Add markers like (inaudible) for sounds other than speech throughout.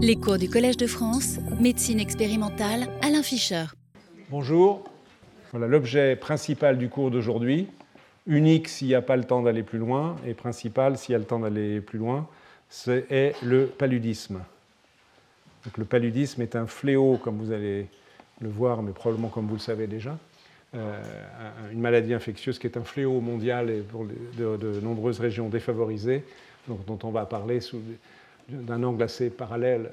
Les cours du Collège de France, médecine expérimentale, Alain Fischer. Bonjour. Voilà l'objet principal du cours d'aujourd'hui, unique s'il n'y a pas le temps d'aller plus loin, et principal s'il y a le temps d'aller plus loin, c'est le paludisme. Donc, le paludisme est un fléau, comme vous allez le voir, mais probablement comme vous le savez déjà, euh, une maladie infectieuse qui est un fléau mondial et pour de, nombreuses régions défavorisées, dont on va parler sous d'un angle assez parallèle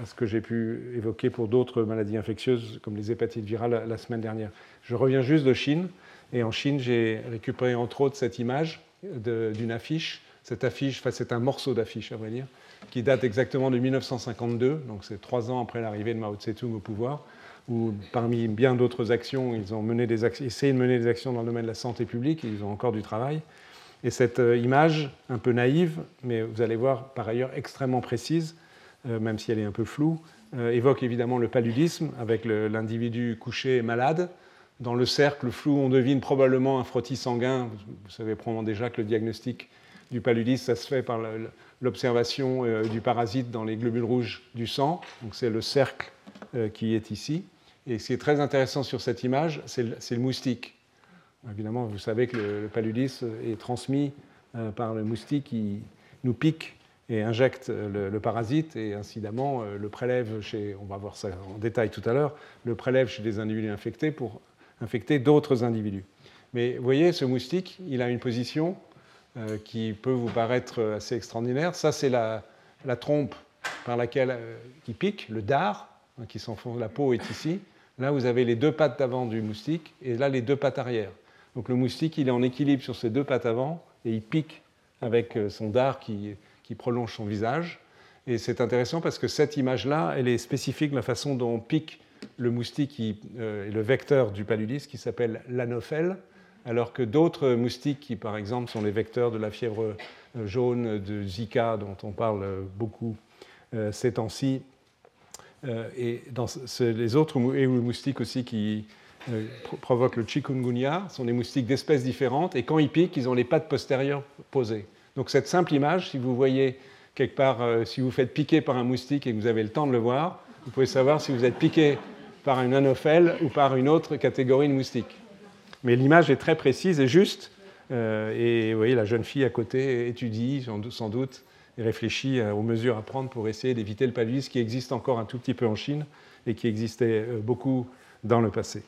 à ce que j'ai pu évoquer pour d'autres maladies infectieuses comme les hépatites virales la semaine dernière. Je reviens juste de Chine, et en Chine, j'ai récupéré entre autres cette image d'une affiche. Cette affiche, enfin, c'est un morceau d'affiche, à vrai dire, qui date exactement de 1952, donc c'est trois ans après l'arrivée de Mao Tse-tung au pouvoir, où parmi bien d'autres actions, ils ont mené des essayé de mener des actions dans le domaine de la santé publique, et ils ont encore du travail. Et cette euh, image, un peu naïve, mais vous allez voir par ailleurs extrêmement précise, euh, même si elle est un peu floue, euh, évoque évidemment le paludisme avec l'individu couché malade. Dans le cercle flou, on devine probablement un frottis sanguin. Vous savez probablement déjà que le diagnostic du paludisme, ça se fait par l'observation du parasite dans les globules rouges du sang. Donc c'est le cercle qui est ici. Et ce qui est très intéressant sur cette image, c'est le moustique. Évidemment, vous savez que le, paludisme est transmis euh, par le moustique qui nous pique et injecte le, parasite et incidemment euh, le prélève chez, on va voir ça en détail tout à l'heure, le prélève chez des individus infectés pour infecter d'autres individus. Mais vous voyez, ce moustique, il a une position euh, qui peut vous paraître assez extraordinaire. Ça, c'est la, trompe par laquelle qui pique, le dard hein, qui s'enfonce, la peau est ici. Là, vous avez les deux pattes d'avant du moustique et là, les deux pattes arrière. Donc le moustique, il est en équilibre sur ses deux pattes avant et il pique avec euh, son dard qui, prolonge son visage. Et c'est intéressant parce que cette image-là, elle est spécifique de la façon dont pique le moustique qui euh, est le vecteur du paludisme qui s'appelle l'anophèle, alors que d'autres moustiques qui, par exemple, sont les vecteurs de la fièvre euh, jaune, de Zika, dont on parle beaucoup ces temps-ci, et dans les autres et le moustique aussi qui euh, provoquent le chikungunya sont des moustiques d'espèces différentes et quand ils piquent, ils ont les pattes postérieures posées. Donc cette simple image, si vous voyez quelque part, euh, si vous faites piquer par un moustique et que vous avez le temps de le voir, vous pouvez savoir si vous êtes piqué par une anophèle ou par une autre catégorie de moustiques. Mais l'image est très précise et juste. Euh, et vous voyez, la jeune fille à côté étudie sans doute et réfléchit aux mesures à prendre pour essayer d'éviter le paludisme qui existe encore un tout petit peu en Chine et qui existait beaucoup dans le passé.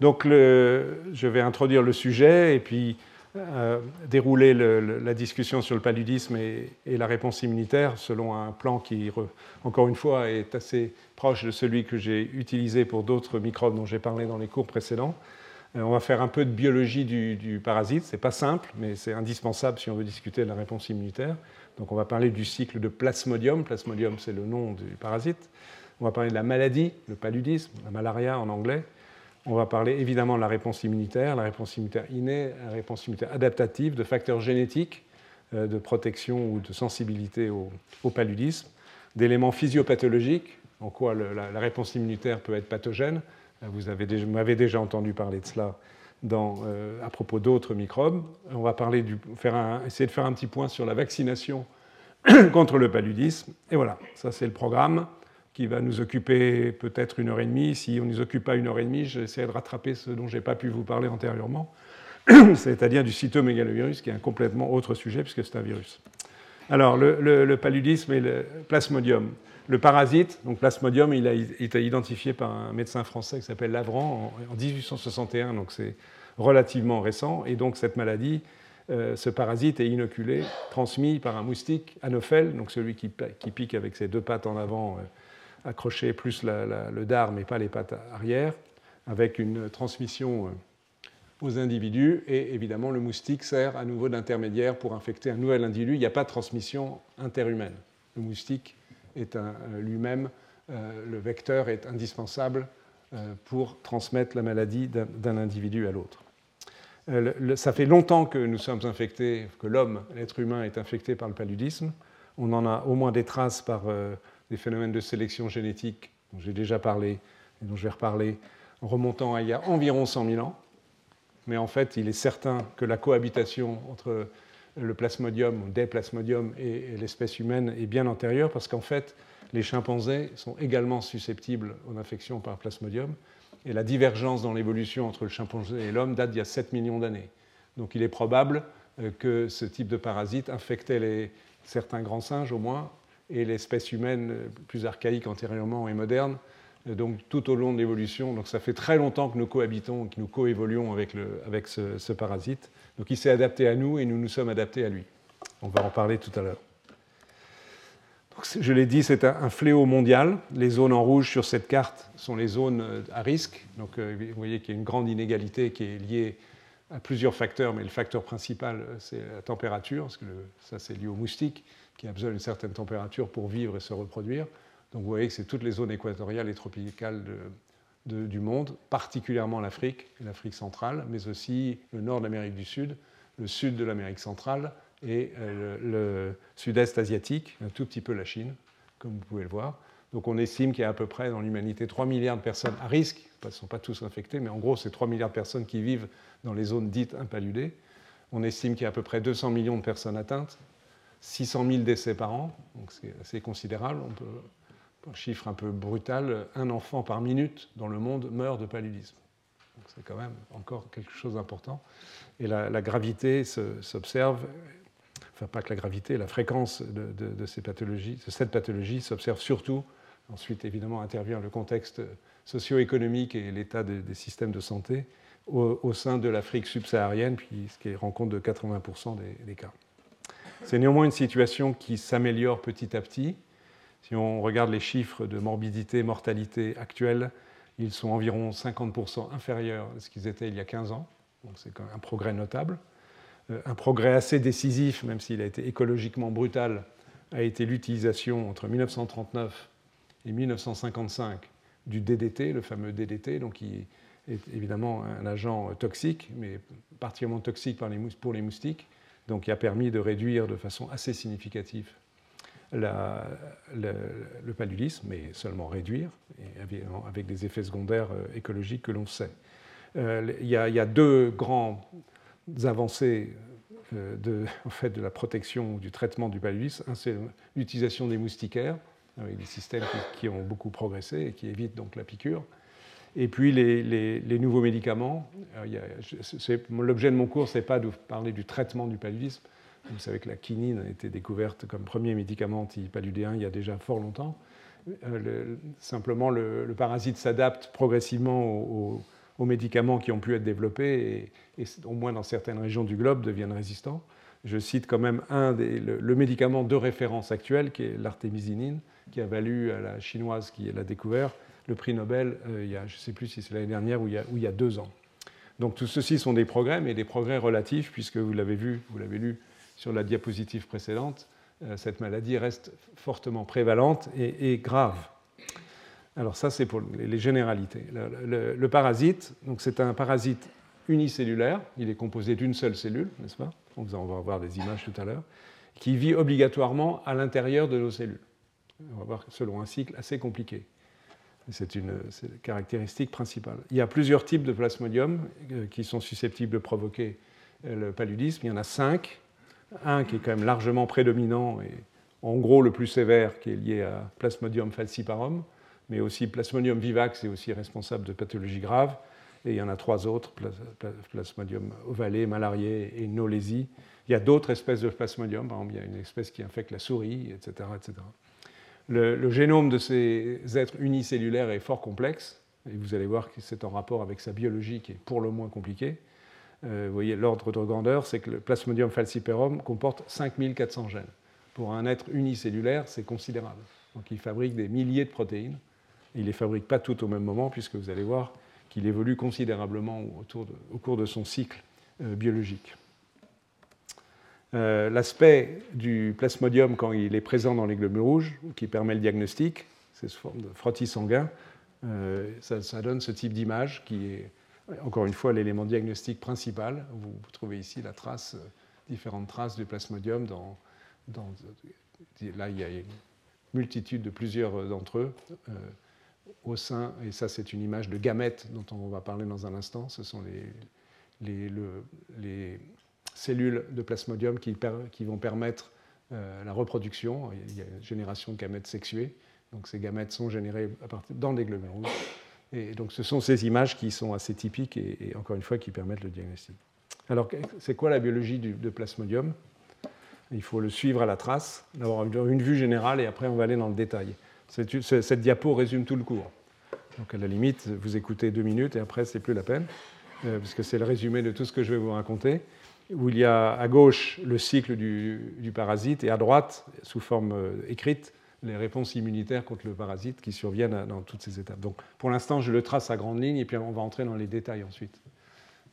Donc je vais introduire le sujet et puis euh, dérouler la discussion sur le paludisme et, la réponse immunitaire selon un plan qui, encore une fois, est assez proche de celui que j'ai utilisé pour d'autres microbes dont j'ai parlé dans les cours précédents. Euh, on va faire un peu de biologie du, du parasite. Ce n'est pas simple, mais c'est indispensable si on veut discuter de la réponse immunitaire. Donc on va parler du cycle de plasmodium. Plasmodium, c'est le nom du parasite. On va parler de la maladie, le paludisme, la malaria en anglais. On va parler évidemment de la réponse immunitaire, la réponse immunitaire innée, la réponse immunitaire adaptative, de facteurs génétiques euh, de protection ou de sensibilité au, paludisme, d'éléments physiopathologiques, en quoi la, réponse immunitaire peut être pathogène. Euh, vous m'avez déjà entendu parler de cela euh, à propos d'autres microbes. On va parler du, faire essayer de faire un petit point sur la vaccination (clears throat) contre le paludisme. Et voilà, ça c'est le programme qui va nous occuper peut-être une heure et demie. Si on ne nous occupe pas une heure et demie, j'essaie de rattraper ce dont je n'ai pas pu vous parler antérieurement, (clears throat) c'est-à-dire du cytomégalovirus, qui est un complètement autre sujet puisque c'est un virus. Alors, le, paludisme et le plasmodium. Le parasite, donc plasmodium, il a été identifié par un médecin français qui s'appelle Lavran en, 1861, donc c'est relativement récent. Et donc, cette maladie, euh, ce parasite est inoculé, transmis par un moustique anophèle, donc celui qui, pique avec ses deux pattes en avant. Euh, accrocher plus le dard, mais pas les pattes arrière, avec une transmission euh, aux individus. Et évidemment, le moustique sert à nouveau d'intermédiaire pour infecter un nouvel individu. Il n'y a pas de transmission interhumaine. Le moustique est euh, lui-même, euh, le vecteur est indispensable pour transmettre la maladie d'un individu à l'autre. Ça fait longtemps que nous sommes infectés, que l'homme, l'être humain, est infecté par le paludisme. On en a au moins des traces par des phénomènes de sélection génétique dont j'ai déjà parlé et dont je vais reparler remontant à il y a environ 100 000 ans. Mais en fait, il est certain que la cohabitation entre le plasmodium, des plasmodiums et l'espèce humaine est bien antérieure parce qu'en fait, les chimpanzés sont également susceptibles aux infections par plasmodium. Et la divergence dans l'évolution entre le chimpanzé et l'homme date d'il y a 7 millions d'années. Donc il est probable euh, que ce type de parasite infectait les, certains grands singes au moins, et l'espèce humaine plus archaïque antérieurement et moderne, euh, donc tout au long de l'évolution. Donc ça fait très longtemps que nous cohabitons, que nous coévoluons avec, le, avec ce, parasite. Donc il s'est adapté à nous et nous nous sommes adaptés à lui. On va en parler tout à l'heure. Je l'ai dit, c'est un fléau mondial. Les zones en rouge sur cette carte sont les zones euh, à risque. Donc euh, vous voyez qu'il y a une grande inégalité qui est liée à plusieurs facteurs, mais le facteur principal, c'est la température, parce que ça, c'est lié aux moustiques, qui a besoin d'une certaine température pour vivre et se reproduire. Donc vous voyez que c'est toutes les zones équatoriales et tropicales du monde, particulièrement l'Afrique, l'Afrique centrale, mais aussi le nord de l'Amérique du Sud, le sud de l'Amérique centrale et euh, le, sud-est asiatique, un tout petit peu la Chine, comme vous pouvez le voir. Donc on estime qu'il y a à peu près dans l'humanité 3 milliards de personnes à risque, ils ne sont pas tous infectés, mais en gros c'est 3 milliards de personnes qui vivent dans les zones dites impaludées. On estime qu'il y a à peu près 200 millions de personnes atteintes, 600 000 décès par an, donc c'est assez considérable. On peut un chiffre un peu brutal, un enfant par minute dans le monde meurt de paludisme. C'est quand même encore quelque chose d'important. Et la, gravité s'observe, enfin pas que la gravité, la fréquence de, pathologies, cette pathologie s'observe surtout. Ensuite, évidemment, intervient le contexte socio-économique et l'état des, systèmes de santé au, sein de l'Afrique subsaharienne, puis ce qui rend compte de 80% des, des cas. C'est néanmoins une situation qui s'améliore petit à petit. Si on regarde les chiffres de morbidité, mortalité actuels, ils sont environ 50% inférieurs à ce qu'ils étaient il y a 15 ans. Donc c'est un progrès notable. Euh, un progrès assez décisif, même s'il a été écologiquement brutal, a été l'utilisation entre 1939 et 1955 du DDT, le fameux DDT, donc qui est évidemment un agent toxique, mais particulièrement toxique pour les moustiques, donc qui a permis de réduire de façon assez significative le, paludisme, mais seulement réduire, avec des effets secondaires euh, écologiques que l'on sait. Euh, il y, a, deux grandes avancées euh, de, (laughs) en fait, de la protection du traitement du paludisme. Un, c'est l'utilisation des moustiquaires, avec des systèmes qui, ont beaucoup progressé et qui évitent donc la piqûre. Et puis les, nouveaux médicaments. L'objet de mon cours, ce n'est pas de parler du traitement du paludisme, vous savez que la quinine a été découverte comme premier médicament antipaludéen il y a déjà fort longtemps. Euh, simplement, le, parasite s'adapte progressivement aux, médicaments qui ont pu être développés et, au moins dans certaines régions du globe, deviennent résistants. Je cite quand même un des, le, médicament de référence actuel, qui est l'artémisinine, qui a valu à la chinoise qui l'a découvert le prix Nobel, euh, il y a, je ne sais plus si c'est l'année dernière ou il, y a, deux ans. Donc tout ceci sont des progrès, mais des progrès relatifs, puisque vous l'avez vu, vous l'avez lu sur la diapositive précédente, euh, cette maladie reste fortement prévalente et, grave. Alors ça, c'est pour les généralités. Le, parasite, c'est un parasite unicellulaire, il est composé d'une seule cellule, n'est-ce pas? On va voir des images tout à l'heure, qui vit obligatoirement à l'intérieur de nos cellules. On va voir selon un cycle assez compliqué. C'est une, caractéristique principale. Il y a plusieurs types de plasmodium euh, qui sont susceptibles de provoquer euh, le paludisme. Il y en a cinq un qui est quand même largement prédominant et en gros le plus sévère, qui est lié à Plasmodium falciparum, mais aussi Plasmodium vivax est aussi responsable de pathologies graves. Et il y en a trois autres, Plasmodium ovale, malarié et nolésie. Il y a d'autres espèces de Plasmodium, par exemple, il y a une espèce qui infecte la souris, etc. etc. Le, génome de ces êtres unicellulaires est fort complexe, et vous allez voir que c'est en rapport avec sa biologie qui est pour le moins compliquée. Euh, vous voyez, l'ordre de grandeur, c'est que le Plasmodium falciparum comporte 5400 gènes. Pour un être unicellulaire, c'est considérable. Donc il fabrique des milliers de protéines. il ne les fabrique pas toutes au même moment, puisque vous allez voir qu'il évolue considérablement au cours de son cycle euh, biologique. Euh, l'aspect du plasmodium quand il est présent dans les globules rouges, qui permet le diagnostic, c'est sous forme de frottis sanguin, ça, ça, donne ce type d'image qui est encore une fois, l'élément diagnostique principal. Vous, trouvez ici la trace, euh, différentes traces du plasmodium. Dans, là, il y a une multitude de plusieurs d'entre eux euh, au sein, et ça, c'est une image de gamètes dont on va parler dans un instant. Ce sont les, les, cellules de plasmodium qui, vont permettre euh, la reproduction. Il y a une génération de gamètes sexuées. Donc ces gamètes sont générés à partir, dans des globules rouges. Et donc ce sont ces images qui sont assez typiques et, encore une fois qui permettent le diagnostic. Alors c'est quoi la biologie de plasmodium? Il faut le suivre à la trace, d'avoir une vue générale et après on va aller dans le détail. Cette, cette diapo résume tout le cours. Donc à la limite, vous écoutez deux minutes et après c'est plus la peine, euh, parce que c'est le résumé de tout ce que je vais vous raconter où il y a à gauche le cycle du, parasite et à droite, sous forme euh, écrite, les réponses immunitaires contre le parasite qui surviennent dans toutes ces étapes. Donc pour l'instant, je le trace à grande ligne et puis on va entrer dans les détails ensuite.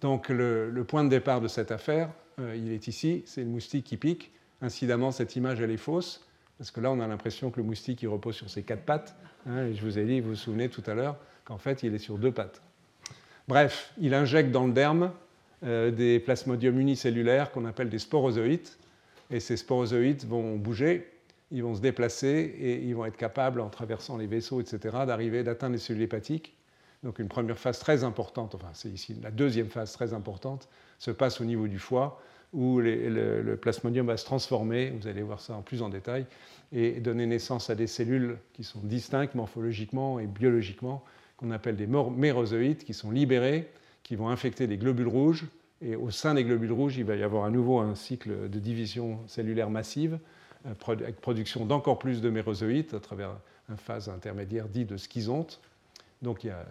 Donc le, point de départ de cette affaire, euh, il est ici, c'est le moustique qui pique. Incidemment, cette image, elle est fausse, parce que là, on a l'impression que le moustique, il repose sur ses quatre pattes. Hein, je vous ai dit, vous vous souvenez tout à l'heure, qu'en fait, il est sur deux pattes. Bref, il injecte dans le derme euh, des plasmodiums unicellulaires qu'on appelle des sporozoïdes. Et ces sporozoïdes vont bouger, ils vont se déplacer et ils vont être capables, en traversant les vaisseaux, etc., d'arriver, d'atteindre les cellules hépatiques. Donc une première phase très importante, enfin c'est ici la deuxième phase très importante, se passe au niveau du foie, où le, plasmodium va se transformer, vous allez voir ça en plus en détail, et donner naissance à des cellules qui sont distinctes morphologiquement et biologiquement, qu'on appelle des mérozoïdes, qui sont libérés qui vont infecter les globules rouges. Et au sein des globules rouges, il va y avoir à nouveau un cycle de division cellulaire massive, euh, avec production d'encore plus de mérozoïtes à travers une phase intermédiaire dit de schizonte. Donc il y a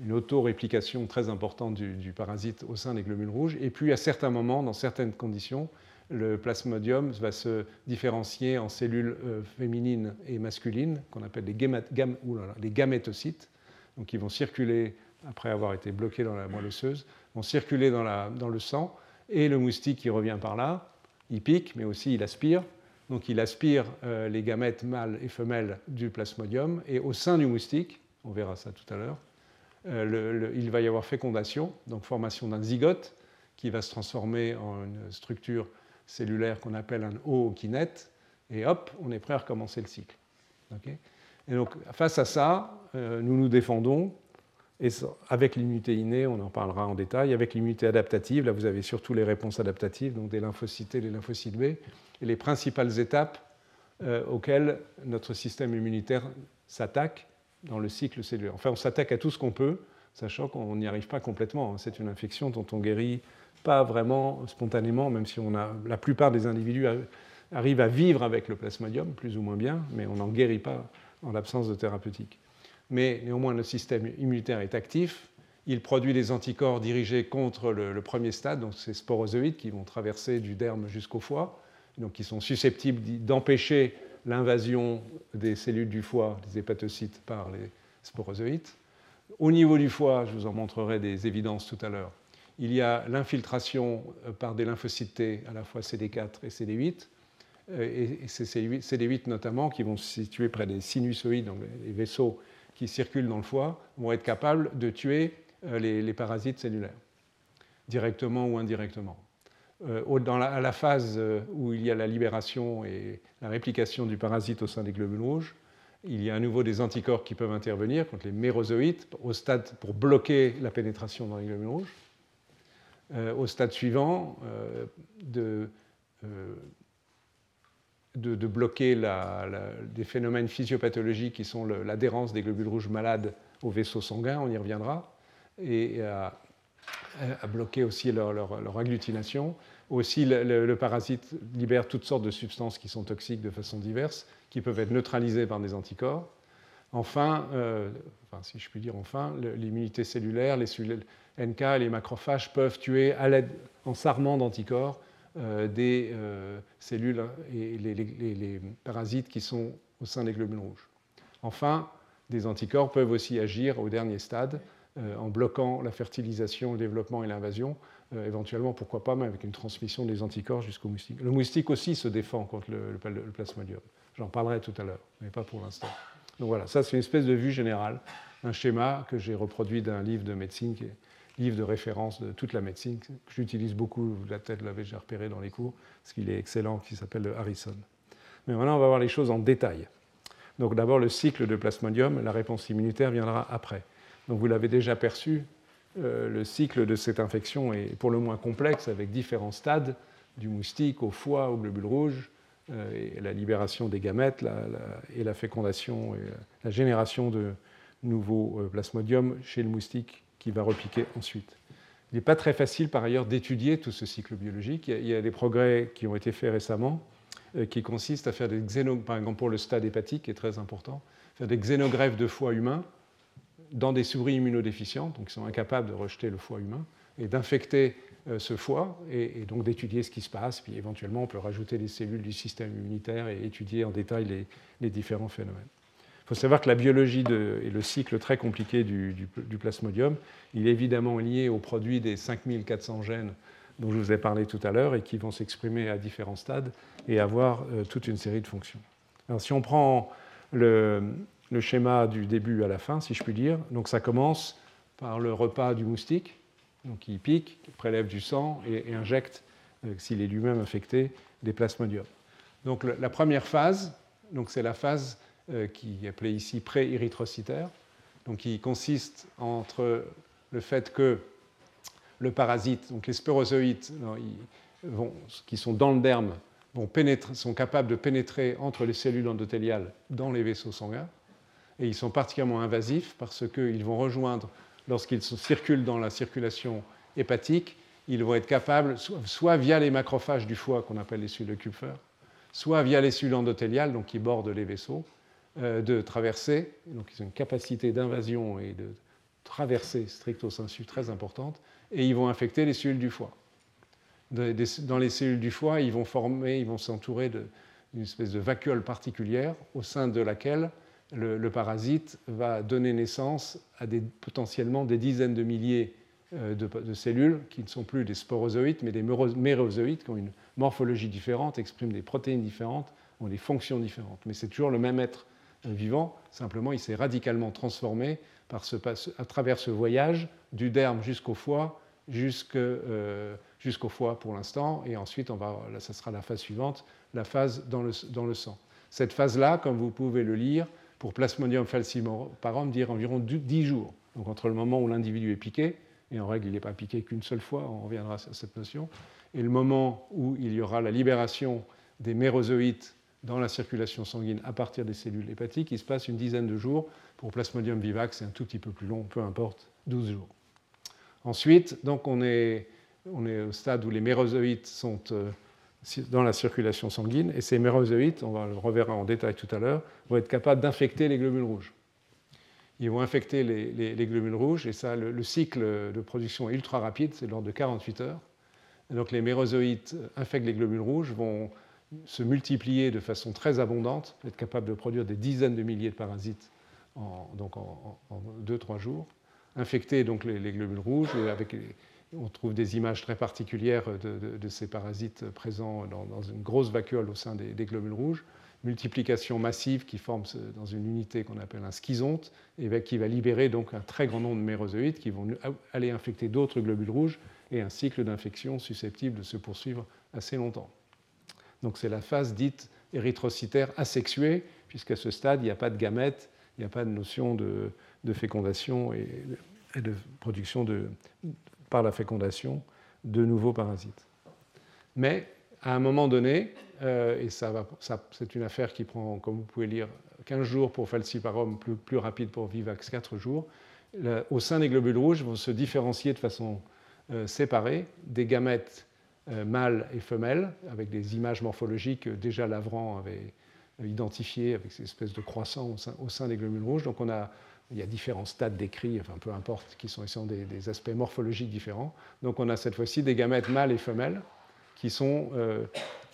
une auto-réplication très importante du, parasite au sein des globules rouges. Et puis à certains moments, dans certaines conditions, le plasmodium va se différencier en cellules euh, féminines et masculines, qu'on appelle les, gamétocytes, donc qui vont circuler après avoir été bloqués dans la moelle osseuse, vont circuler dans, le sang, et le moustique qui revient par là, il pique, mais aussi il aspire. Donc il aspire euh, les gamètes mâles et femelles du plasmodium, et au sein du moustique, on verra ça tout à l'heure, euh, il va y avoir fécondation, donc formation d'un zygote qui va se transformer en une structure cellulaire qu'on appelle un ookinète, et hop, on est prêt à recommencer le cycle. et donc face à ça, euh, nous nous défendons et avec l'immunité innée, on en parlera en détail. Avec l'immunité adaptative, là vous avez surtout les réponses adaptatives, donc des lymphocytes et des lymphocytes B, et les principales étapes euh, auxquelles notre système immunitaire s'attaque dans le cycle cellulaire. Enfin, on s'attaque à tout ce qu'on peut, sachant qu'on n'y arrive pas complètement. Hein. C'est une infection dont on guérit pas vraiment spontanément, même si la plupart des individus arrivent à vivre avec le plasmodium, plus ou moins bien, mais on n'en guérit pas en l'absence de thérapeutique mais néanmoins le système immunitaire est actif. Il produit des anticorps dirigés contre le, premier stade, donc ces sporozoïdes qui vont traverser du derme jusqu'au foie, donc qui sont susceptibles d'empêcher l'invasion des cellules du foie, des hépatocytes, par les sporozoïdes. Au niveau du foie, je vous en montrerai des évidences tout à l'heure, il y a l'infiltration euh, par des lymphocytes T, à la fois CD4 et CD8, euh, et c'est CD8 notamment qui vont se situer près des sinusoïdes, donc les vaisseaux qui circulent dans le foie vont être capables de tuer euh, les, parasites cellulaires, directement ou indirectement. Euh, dans la, à la phase euh, où il y a la libération et la réplication du parasite au sein des globules rouges, il y a à nouveau des anticorps qui peuvent intervenir contre les mérozoïtes au stade pour bloquer la pénétration dans les globules rouges. au stade suivant, de de, bloquer des phénomènes physiopathologiques qui sont l'adhérence des globules rouges malades aux vaisseaux sanguins, on y reviendra, et à, bloquer aussi leur, agglutination. Aussi, le, parasite libère toutes sortes de substances qui sont toxiques de façon diverse, qui peuvent être neutralisées par des anticorps. Enfin, euh, si je puis dire enfin, l'immunité cellulaire, les cellules NK et les macrophages peuvent tuer à en s'armant d'anticorps, des euh, cellules et les, parasites qui sont au sein des globules rouges. Enfin, des anticorps peuvent aussi agir au dernier stade euh, en bloquant la fertilisation, le développement et l'invasion, éventuellement, pourquoi pas, même avec une transmission des anticorps jusqu'au moustique. Le moustique aussi se défend contre le, plasmodium. J'en parlerai tout à l'heure, mais pas pour l'instant. Donc voilà, ça c'est une espèce de vue générale, un schéma que j'ai reproduit d'un livre de médecine qui est livre de référence de toute la médecine, que j'utilise beaucoup, la tête l'avait déjà repéré dans les cours, parce qu'il est excellent, qui s'appelle Harrison. Mais maintenant, on va voir les choses en détail. Donc d'abord, le cycle de plasmodium, la réponse immunitaire viendra après. Donc vous l'avez déjà perçu, euh, le cycle de cette infection est pour le moins complexe, avec différents stades, du moustique au foie, au globule rouge, et la libération des gamètes et la fécondation et la génération de nouveaux plasmodiums chez le moustique qui va repiquer ensuite. Il n'est pas très facile par ailleurs d'étudier tout ce cycle biologique. Il y, a, des progrès qui ont été faits récemment qui consistent à faire des xénogreffes, par exemple pour le stade hépatique, qui est très important, faire des xénogreffes de foie humain dans des souris immunodéficientes, donc qui sont incapables de rejeter le foie humain, et d'infecter euh, ce foie, et, donc d'étudier ce qui se passe, puis éventuellement on peut rajouter des cellules du système immunitaire et étudier en détail les, différents phénomènes. Il faut savoir que la biologie et le cycle très compliqué du, plasmodium, il est évidemment lié au produit des 5400 gènes dont je vous ai parlé tout à l'heure et qui vont s'exprimer à différents stades et avoir euh, toute une série de fonctions. Alors si on prend le, schéma du début à la fin, si je puis dire. Donc ça commence par le repas du moustique, donc il pique, prélève du sang et, injecte, euh, s'il est lui-même infecté, des plasmodiums. Donc la première phase, donc c'est la phase euh, qui est appelée ici pré-érythrocytaire, donc qui consiste entre le fait que le parasite, donc les sporozoïtes qui sont dans le derme, sont capables de pénétrer entre les cellules endothéliales dans les vaisseaux sanguins, et ils sont particulièrement invasifs parce qu'ils vont rejoindre, lorsqu'ils circulent dans la circulation hépatique, ils vont être capables, soit via les macrophages du foie qu'on appelle les cellules de Kupfer, soit via les cellules endothéliales, donc qui bordent les vaisseaux, euh, de traverser. Donc ils ont une capacité d'invasion et de traverser stricto sensu très importante, et ils vont infecter les cellules du foie. Dans les cellules du foie, ils vont former, ils vont s'entourer d'une espèce de vacuole particulière au sein de laquelle le, parasite va donner naissance à potentiellement des dizaines de milliers euh, de, cellules qui ne sont plus des sporozoïtes, mais des mérozoïtes qui ont une morphologie différente, expriment des protéines différentes, ont des fonctions différentes. Mais c'est toujours le même être euh, vivant, simplement il s'est radicalement transformé à travers ce voyage du derme jusqu'au foie, euh, jusqu'au foie pour l'instant, et ensuite, ça sera la phase suivante, la phase dans le, dans le sang. Cette phase-là, comme vous pouvez le lire, pour Plasmodium falciparum dire environ 10 jours. Donc entre le moment où l'individu est piqué, et en règle il n'est pas piqué qu'une seule fois, on reviendra à cette notion, et le moment où il y aura la libération des mérozoïtes dans la circulation sanguine à partir des cellules hépatiques, il se passe une dizaine de jours. Pour Plasmodium vivax, c'est un tout petit peu plus long, peu importe, 12 jours. Ensuite, donc on est, on est au stade où les mérozoïtes sont euh, dans la circulation sanguine, et ces mérozoïtes, on va le reverra en détail tout à l'heure, vont être capables d'infecter les globules rouges. Ils vont infecter les, globules rouges, et ça, le, cycle de production est ultra rapide, c'est l'ordre de 48 heures. donc les mérozoïtes infectent les globules rouges, vont se multiplier de façon très abondante, être capables de produire des dizaines de milliers de parasites en, donc en 2-3 jours, infecter donc les, globules rouges on trouve des images très particulières de, ces parasites présents dans, une grosse vacuole au sein des, globules rouges. Multiplication massive qui forme dans une unité qu'on appelle un schizonte et qui va libérer donc un très grand nombre de mérozoïtes qui vont aller infecter d'autres globules rouges et un cycle d'infection susceptible de se poursuivre assez longtemps. Donc c'est la phase dite érythrocytaire asexuée, puisqu'à ce stade, il n'y a pas de gamètes, il n'y a pas de notion de, fécondation et de production de, par la fécondation de nouveaux parasites. Mais à un moment donné, euh, et ça, c'est une affaire qui prend, comme vous pouvez lire, 15 jours pour falciparum, plus, rapide pour vivax, 4 jours, au sein des globules rouges vont se différencier de façon euh, séparée des gamètes mâles et femelles, avec des images morphologiques que déjà Lavran avait identifiées avec ces espèces de croissants au sein, des globules rouges. Donc on a il y a différents stades décrits, peu importe, qui sont, des, aspects morphologiques différents. Donc on a cette fois-ci des gamètes mâles et femelles qui sont euh,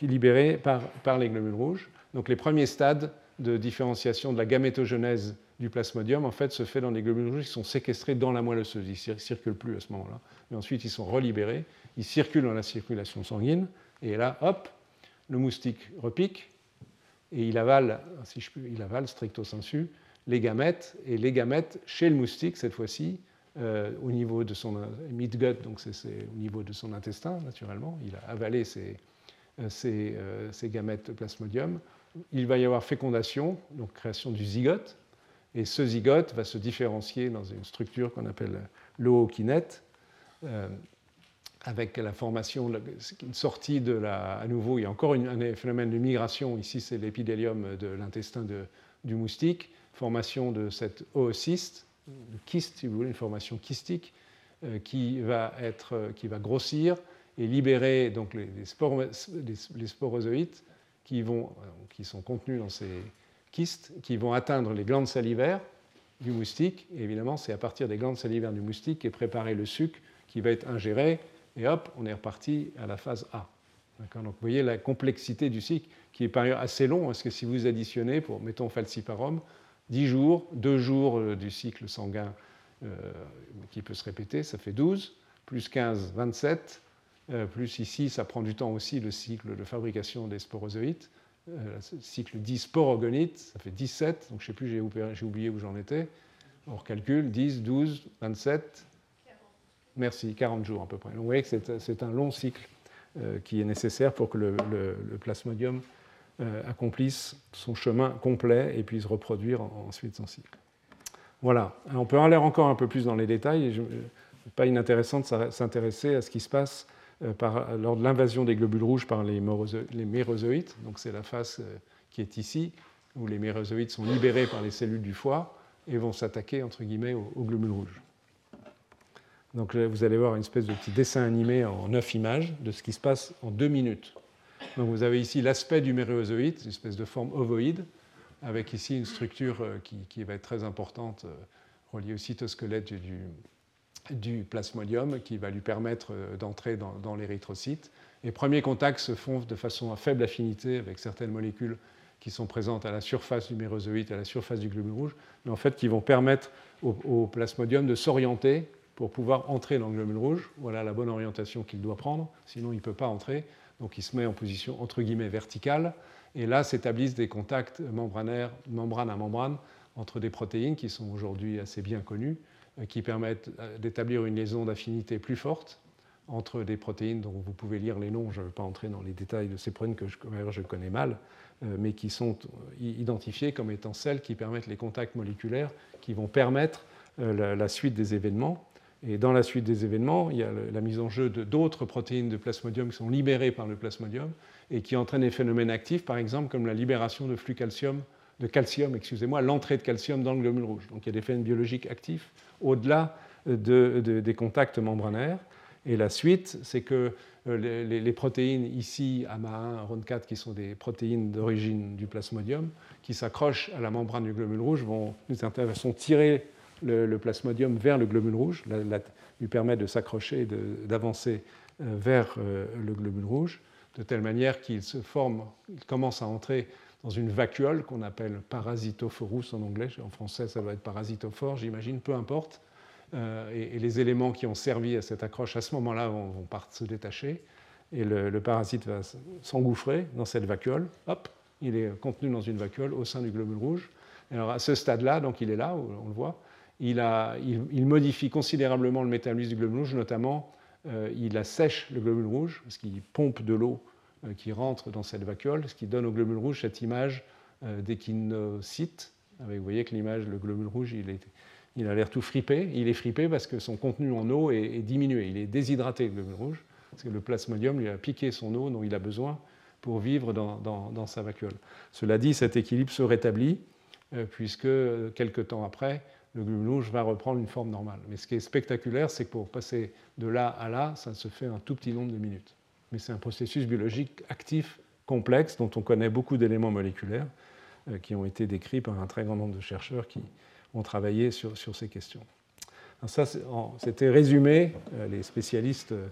libérés par, par, les globules rouges. Donc les premiers stades de différenciation de la gamétogenèse du plasmodium, en fait, se fait dans des globules rouges qui sont séquestrés dans la moelle osseuse. Ils ne circulent plus à ce moment-là. Mais ensuite, ils sont relibérés. Ils circulent dans la circulation sanguine. Et là, hop, le moustique repique et il avale, si je puis, il avale stricto sensu les gamètes, et les gamètes chez le moustique, cette fois-ci, euh, au niveau de son midgut, donc au niveau de son intestin, naturellement, il a avalé ses, euh, euh, gamètes plasmodium. Il va y avoir fécondation, donc création du zygote, et ce zygote va se différencier dans une structure qu'on appelle l'ookinète. avec la formation, une sortie de la. À nouveau, il y a encore un phénomène de migration. Ici, c'est l'épidélium de l'intestin du moustique, formation de cette oocyste, de kyste, si vous voulez, une formation kystique, euh, qui, va être, qui va grossir et libérer donc les, les, qui, vont, qui sont contenus dans ces kystes, qui vont atteindre les glandes salivaires du moustique. Évidemment, c'est à partir des glandes salivaires du moustique qu'est préparé le sucre qui va être ingéré et hop, on est reparti à la phase A. Donc vous voyez la complexité du cycle qui est par ailleurs assez long, parce que si vous additionnez, pour mettons falciparum, 10 jours, 2 jours euh, du cycle sanguin euh, qui peut se répéter, ça fait 12, plus 15, 27, euh, plus ici, ça prend du temps aussi le cycle de fabrication des sporozoïdes, le cycle 10 sporogonites, ça fait 17, donc je ne sais plus, j'ai oublié où j'en étais. On recalcule 10, 12, 27, Merci, 40 jours à peu près. Donc vous voyez que c'est un long cycle euh, qui est nécessaire pour que le, plasmodium euh, accomplisse son chemin complet et puisse reproduire ensuite son cycle. Voilà, on peut aller encore un peu plus dans les détails. Ce n'est pas inintéressant de s'intéresser à ce qui se passe euh, lors de l'invasion des globules rouges par les, mérozoïtes. Donc c'est la phase qui est ici, où les mérozoïtes sont libérés par les cellules du foie et vont s'attaquer entre guillemets aux globules rouges. Donc vous allez voir une espèce de petit dessin animé en neuf images de ce qui se passe en deux minutes. Donc vous avez ici l'aspect du méréozoïde, une espèce de forme ovoïde, avec ici une structure euh, qui, va être très importante, euh, reliée au cytosquelette du, du, plasmodium, qui va lui permettre euh, d'entrer dans, l'érythrocyte. Les premiers contacts se font de façon à faible affinité avec certaines molécules qui sont présentes à la surface du mérozoïde, à la surface du globule rouge, mais en fait qui vont permettre au, au plasmodium de s'orienter pour pouvoir entrer dans le globule rouge. Voilà la bonne orientation qu'il doit prendre, sinon il ne peut pas entrer. Donc il se met en position entre guillemets verticale. Et là s'établissent des contacts membranaires, membrane à membrane, entre des protéines qui sont aujourd'hui assez bien connues, qui permettent euh, d'établir une liaison d'affinité plus forte entre des protéines dont vous pouvez lire les noms, je ne vais pas entrer dans les détails de ces protéines que je, je connais mal, euh, mais qui sont identifiées comme étant celles qui permettent les contacts moléculaires qui vont permettre la suite des événements. Et dans la suite des événements, il y a la mise en jeu d'autres protéines de plasmodium qui sont libérées par le plasmodium et qui entraînent des phénomènes actifs, par exemple comme la libération de flux calcium, de calcium, excusez-moi, l'entrée de calcium dans le globule rouge. Donc il y a des phénomènes biologiques actifs au-delà des contacts membranaires. Et la suite, c'est que euh, les, protéines ici, AMA1, RON4, qui sont des protéines d'origine du plasmodium, qui s'accrochent à la membrane du globule rouge, vont d'une façon tirer le, plasmodium vers le globule rouge, lui permet de s'accrocher d'avancer euh, vers euh, le globule rouge, de telle manière qu'il se forme, il commence à entrer dans une vacuole qu'on appelle parasitophorus en anglais, en français ça doit être parasitophore, j'imagine, peu importe. Euh, et, les éléments qui ont servi à cette accroche à ce moment-là vont, se détacher, et le, parasite va s'engouffrer dans cette vacuole, hop, il est contenu dans une vacuole au sein du globule rouge. Alors à ce stade-là, donc il est là, on le voit, il, modifie considérablement le métabolisme du globule rouge, notamment euh, il assèche le globule rouge, parce qu'il pompe de l'eau qui rentre dans cette vacuole, ce qui donne au globule rouge cette image euh, d'échinocyte. Vous voyez que l'image, le globule rouge, il, a l'air tout fripé. Il est fripé parce que son contenu en eau est, diminué. Il est déshydraté, le globule rouge, parce que le plasmodium lui a piqué son eau dont il a besoin pour vivre dans, sa vacuole. Cela dit, cet équilibre se rétablit, puisque quelques temps après, le globule rouge va reprendre une forme normale. Mais ce qui est spectaculaire, c'est que pour passer de là à là, ça se fait un tout petit nombre de minutes. Mais c'est un processus biologique actif, complexe, dont on connaît beaucoup d'éléments moléculaires euh, qui ont été décrits par un très grand nombre de chercheurs qui ont travaillé sur, ces questions. ça, c'était résumé. Euh, les spécialistes, euh,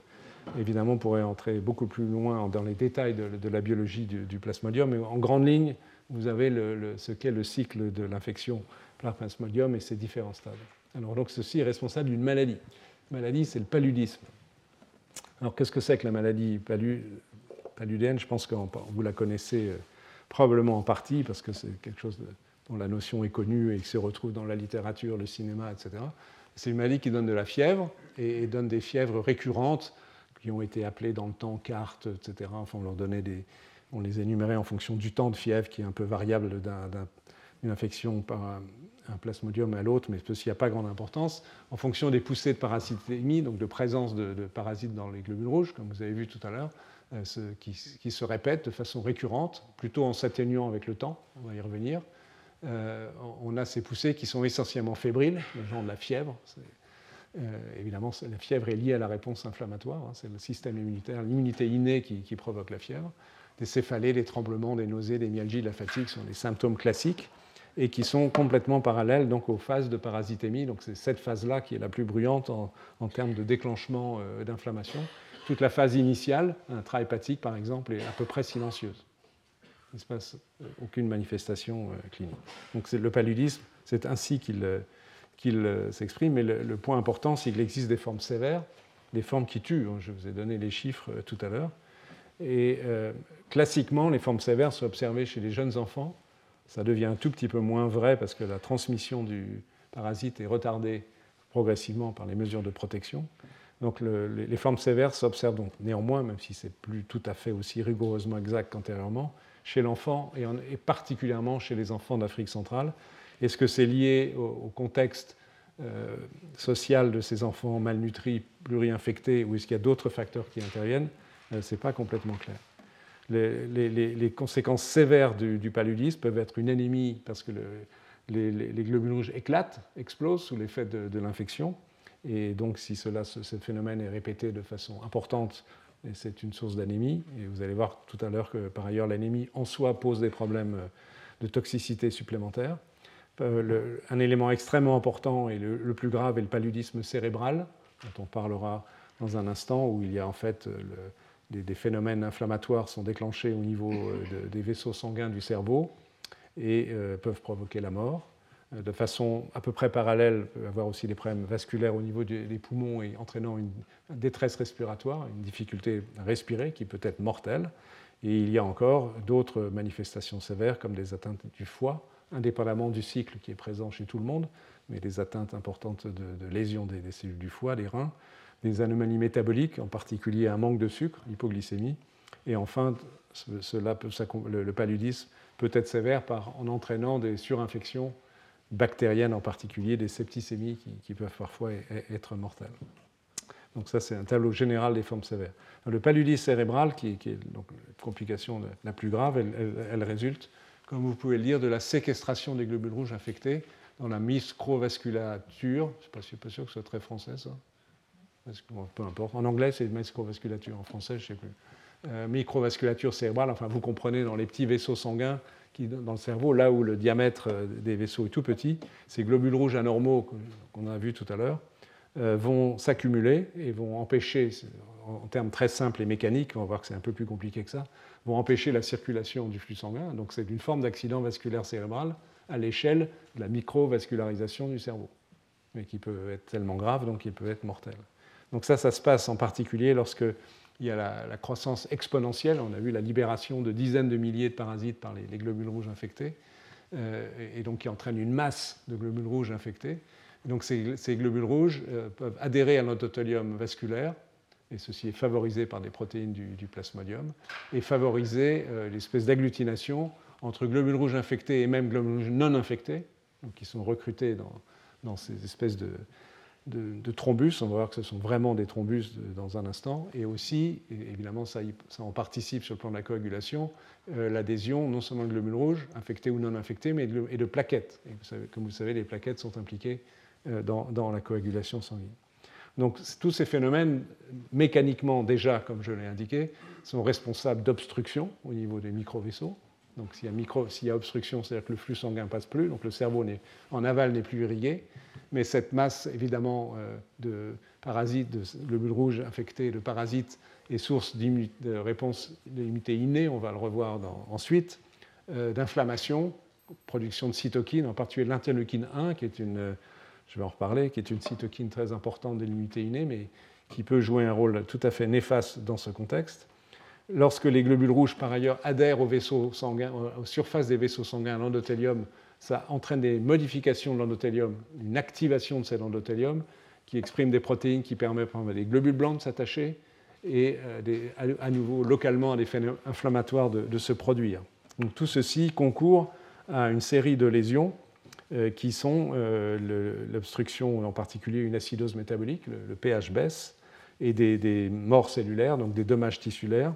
évidemment, pourraient entrer beaucoup plus loin dans les détails de, la biologie du, plasmodium, mais en grande ligne, vous avez ce qu'est le cycle de l'infection plasmodium et ses différents stades. Alors donc ceci est responsable d'une maladie. La maladie, c'est le paludisme. Alors qu'est-ce que c'est que la maladie paludéenne Je pense que vous la connaissez euh, probablement en partie parce que c'est quelque chose dont la notion est connue et qui se retrouve dans la littérature, le cinéma, etc. C'est une maladie qui donne de la fièvre et donne des fièvres récurrentes qui ont été appelées dans le temps cartes, etc. Enfin, on leur donnait des, on les énumérait en fonction du temps de fièvre qui est un peu variable d'un une infection par un plasmodium à l'autre, mais ceci n'a pas grande importance, en fonction des poussées de parasitémie, donc de présence de, parasites dans les globules rouges, comme vous avez vu tout à l'heure, euh, qui, se répètent de façon récurrente, plutôt en s'atténuant avec le temps, on va y revenir. Euh, on a ces poussées qui sont essentiellement fébriles, le genre de la fièvre. évidemment, la fièvre est liée à la réponse inflammatoire, hein, c'est le système immunitaire, l'immunité innée qui, provoque la fièvre. Des céphalées, des tremblements, des nausées, des myalgies, de la fatigue sont des symptômes classiques et qui sont complètement parallèles donc, aux phases de parasitémie. Donc c'est cette phase-là qui est la plus bruyante en, termes de déclenchement euh, d'inflammation. Toute la phase initiale, intrahépatique par exemple, est à peu près silencieuse. Il ne se passe euh, aucune manifestation euh, clinique. Donc le paludisme, c'est ainsi qu'il s'exprime. Mais le, point important, c'est qu'il existe des formes sévères, des formes qui tuent. Je vous ai donné les chiffres tout à l'heure. Et classiquement, les formes sévères sont observées chez les jeunes enfants ça devient un tout petit peu moins vrai parce que la transmission du parasite est retardée progressivement par les mesures de protection. Donc les, formes sévères s'observent donc néanmoins, même si c'est plus tout à fait aussi rigoureusement exact qu'antérieurement, chez l'enfant et, particulièrement chez les enfants d'Afrique centrale. Est-ce que c'est lié au, contexte euh, social de ces enfants malnutris, pluriinfectés, ou est-ce qu'il y a d'autres facteurs qui interviennent? Euh, Ce n'est pas complètement clair les, conséquences sévères du, paludisme peuvent être une anémie parce que les, globules rouges éclatent, explosent sous l'effet de, l'infection. Et donc, si cela, ce, phénomène est répété de façon importante, c'est une source d'anémie. Et vous allez voir tout à l'heure que, par ailleurs, l'anémie en soi pose des problèmes de toxicité supplémentaires. Euh, un élément extrêmement important et le, le, plus grave est le paludisme cérébral, dont on parlera dans un instant, où il y a en fait des, phénomènes inflammatoires sont déclenchés au niveau euh, des vaisseaux sanguins du cerveau et euh, peuvent provoquer la mort. Euh, de façon à peu près parallèle, peut avoir aussi des problèmes vasculaires au niveau des poumons et entraînant une détresse respiratoire, une difficulté à respirer qui peut être mortelle. Et il y a encore d'autres manifestations sévères comme des atteintes du foie, indépendamment du cycle qui est présent chez tout le monde, mais des atteintes importantes de, lésions des, cellules du foie, des reins, des anomalies métaboliques, en particulier un manque de sucre, l'hypoglycémie. Et enfin, cela le, paludisme peut être sévère en entraînant des surinfections bactériennes, en particulier des septicémies qui, peuvent parfois être mortelles. Donc ça, c'est un tableau général des formes sévères. Le paludisme cérébral, qui, est donc la complication la plus grave, elle, résulte, comme vous pouvez le dire, de la séquestration des globules rouges infectés dans la microvasculature. Je ne suis pas sûr que ce soit très français, ça peu importe. En anglais, c'est microvasculature. En français, je ne sais plus. Euh, microvasculature cérébrale, enfin, vous comprenez, dans les petits vaisseaux sanguins qui, dans le cerveau, là où le diamètre euh, des vaisseaux est tout petit, ces globules rouges anormaux qu'on a vus tout à l'heure euh, vont s'accumuler et vont empêcher, en termes très simples et mécaniques, on va voir que c'est un peu plus compliqué que ça, vont empêcher la circulation du flux sanguin. Donc c'est une forme d'accident vasculaire cérébral à l'échelle de la microvascularisation du cerveau, mais qui peut être tellement grave, donc il peut être mortel. Donc ça, ça se passe en particulier lorsque il y a la, croissance exponentielle. On a vu la libération de dizaines de milliers de parasites par les, globules rouges infectés, euh, et donc qui entraîne une masse de globules rouges infectés. donc ces, globules rouges euh, peuvent adhérer à l'endothélium vasculaire, et ceci est favorisé par des protéines du, plasmodium, et favoriser euh, l'espèce d'agglutination entre globules rouges infectés et même globules rouges non infectés, donc qui sont recrutés dans, dans ces espèces de, de, thrombus. On va voir que ce sont vraiment des thrombus dans un instant. Et aussi, évidemment, ça, en participe sur le plan de la coagulation, euh, l'adhésion non seulement de globules rouges, infectés ou non infectés, mais de, et de plaquettes. Et comme vous savez, les plaquettes sont impliquées euh, dans, la coagulation sanguine. Donc tous ces phénomènes, mécaniquement déjà, comme je l'ai indiqué, sont responsables d'obstruction au niveau des micro-vaisseaux. Donc s'il y, y, a obstruction, c'est-à-dire que le flux sanguin passe plus, donc le cerveau en aval n'est plus irrigué mais cette masse évidemment euh, de parasites, de globules rouges infectés, de parasites, est source de réponse d'immunité innée, on va le revoir ensuite, euh, d'inflammation, production de cytokines, en particulier l'interleukine 1, qui est une, je vais en reparler, qui est une cytokine très importante de l'immunité innée, mais qui peut jouer un rôle tout à fait néfaste dans ce contexte. Lorsque les globules rouges, par ailleurs, adhèrent aux, vaisseaux sanguins, aux surfaces des vaisseaux sanguins, l'endothélium, ça entraîne des modifications de l'endothélium, une activation de cet endothélium qui exprime des protéines qui permettent à des globules blancs de s'attacher et euh, à, nouveau localement à des phénomènes inflammatoires de, se produire. Donc tout ceci concourt à une série de lésions qui sont l'obstruction, en particulier une acidose métabolique, le, pH baisse, et des, morts cellulaires, donc des dommages tissulaires.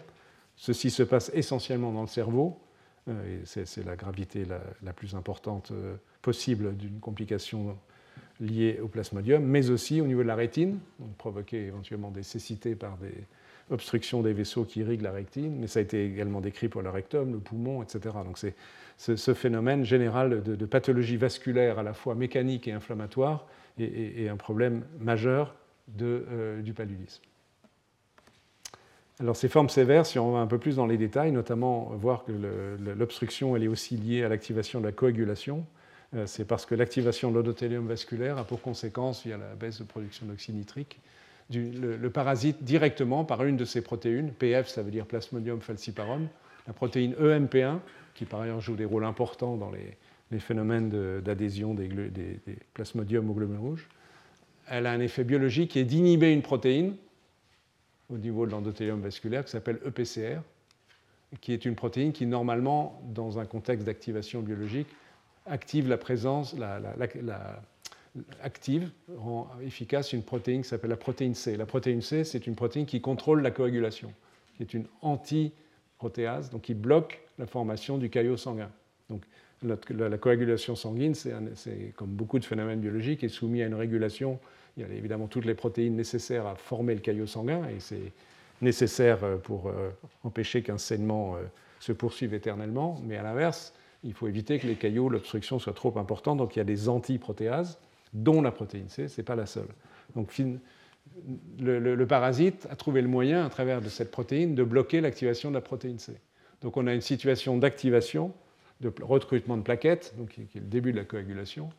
Ceci se passe essentiellement dans le cerveau, c'est la gravité la, plus importante possible d'une complication liée au plasmodium, mais aussi au niveau de la rétine, donc provoquer éventuellement des cécités par des obstructions des vaisseaux qui irriguent la rétine, mais ça a été également décrit pour le rectum, le poumon, etc. Donc c'est ce, phénomène général de, pathologie vasculaire à la fois mécanique et inflammatoire est, un problème majeur euh, du paludisme. Alors ces formes sévères, si on va un peu plus dans les détails, notamment voir que l'obstruction elle est aussi liée à l'activation de la coagulation, euh, c'est parce que l'activation de l'endothélium vasculaire a pour conséquence, via la baisse de production d'oxyde nitrique, le, parasite directement par une de ces protéines, PF, ça veut dire Plasmodium falciparum, la protéine EMP1, qui par ailleurs joue des rôles importants dans les, phénomènes d'adhésion des, des, plasmodiums aux globules rouges. Elle a un effet biologique qui est d'inhiber une protéine au niveau de l'endothélium vasculaire qui s'appelle EPCR, qui est une protéine qui, normalement, dans un contexte d'activation biologique, active la présence, active, rend efficace une protéine qui s'appelle la protéine C. La protéine C, c'est une protéine qui contrôle la coagulation, qui est une antiprotéase, donc qui bloque la formation du caillot sanguin. Donc, la, coagulation sanguine, c'est comme beaucoup de phénomènes biologiques, est soumis à une régulation. Il y a évidemment toutes les protéines nécessaires à former le caillot sanguin, et c'est nécessaire pour euh, empêcher qu'un saignement euh, se poursuive éternellement. Mais à l'inverse, il faut éviter que les caillots, l'obstruction soit trop importante. Donc il y a des antiprotéases, dont la protéine C, ce n'est pas la seule. Donc le, parasite a trouvé le moyen, à travers de cette protéine, de bloquer l'activation de la protéine C. Donc on a une situation d'activation, de recrutement de plaquettes, donc qui est le début de la coagulation,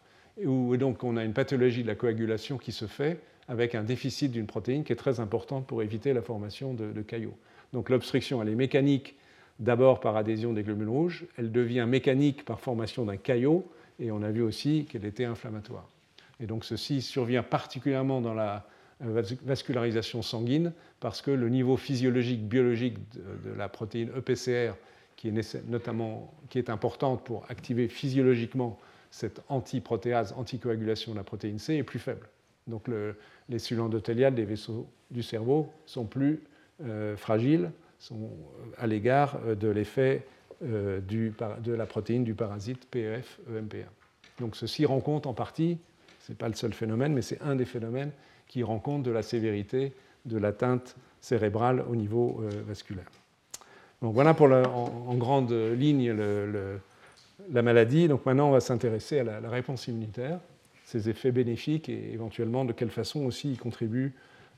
où donc on a une pathologie de la coagulation qui se fait avec un déficit d'une protéine qui est très importante pour éviter la formation de, de caillots. Donc l'obstruction, elle est mécanique d'abord par adhésion des globules rouges, elle devient mécanique par formation d'un caillot, et on a vu aussi qu'elle était inflammatoire. Et donc ceci survient particulièrement dans la vascularisation sanguine, parce que le niveau physiologique, biologique de, la protéine EPCR, qui est, notamment, qui est importante pour activer physiologiquement cette antiprotéase, anticoagulation de la protéine C, est plus faible. Donc les cellules endothéliales des vaisseaux du cerveau sont plus euh, fragiles sont à l'égard euh, de l'effet euh, de la protéine du parasite PEF-EMP1. Donc ceci rend compte en partie, ce n'est pas le seul phénomène, mais c'est un des phénomènes qui rend compte de la sévérité de l'atteinte cérébrale au niveau euh, vasculaire. Donc voilà pour en, grande ligne la maladie. Donc maintenant, on va s'intéresser à la, réponse immunitaire, ses effets bénéfiques et éventuellement de quelle façon aussi il contribue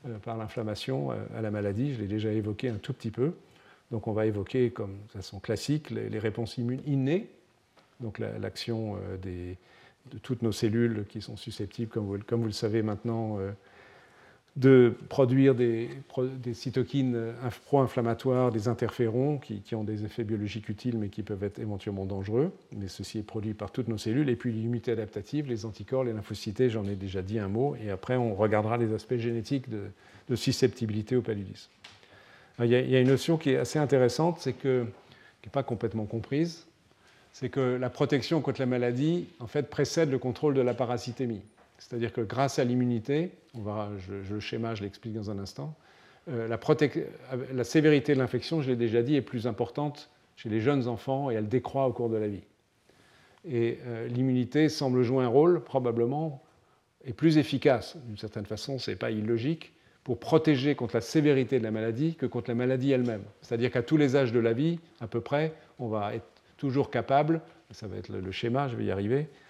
euh, par l'inflammation euh, à la maladie. Je l'ai déjà évoqué un tout petit peu. Donc on va évoquer, comme de façon classique, les, réponses immunes innées, donc l'action euh, de toutes nos cellules qui sont susceptibles, comme vous le savez maintenant, de produire des, cytokines pro-inflammatoires, des interférons qui, ont des effets biologiques utiles mais qui peuvent être éventuellement dangereux. Mais ceci est produit par toutes nos cellules. Et puis l'immunité adaptative, les anticorps, les lymphocytes, j'en ai déjà dit un mot. Et après, on regardera les aspects génétiques de, susceptibilité au paludisme. Il y, a, il y, a, une notion qui est assez intéressante, c'est que, qui n'est pas complètement comprise, c'est que la protection contre la maladie en fait, précède le contrôle de la parasitémie. C'est-à-dire que grâce à l'immunité, on va, je, le schéma, je l'explique dans un instant, euh, la, sévérité de l'infection, je l'ai déjà dit, est plus importante chez les jeunes enfants et elle décroît au cours de la vie. Et euh, l'immunité semble jouer un rôle probablement et plus efficace, d'une certaine façon, ce n'est pas illogique, pour protéger contre la sévérité de la maladie que contre la maladie elle-même. C'est-à-dire qu'à tous les âges de la vie, à peu près, on va être toujours capable, ça va être le schéma, je vais y arriver, euh,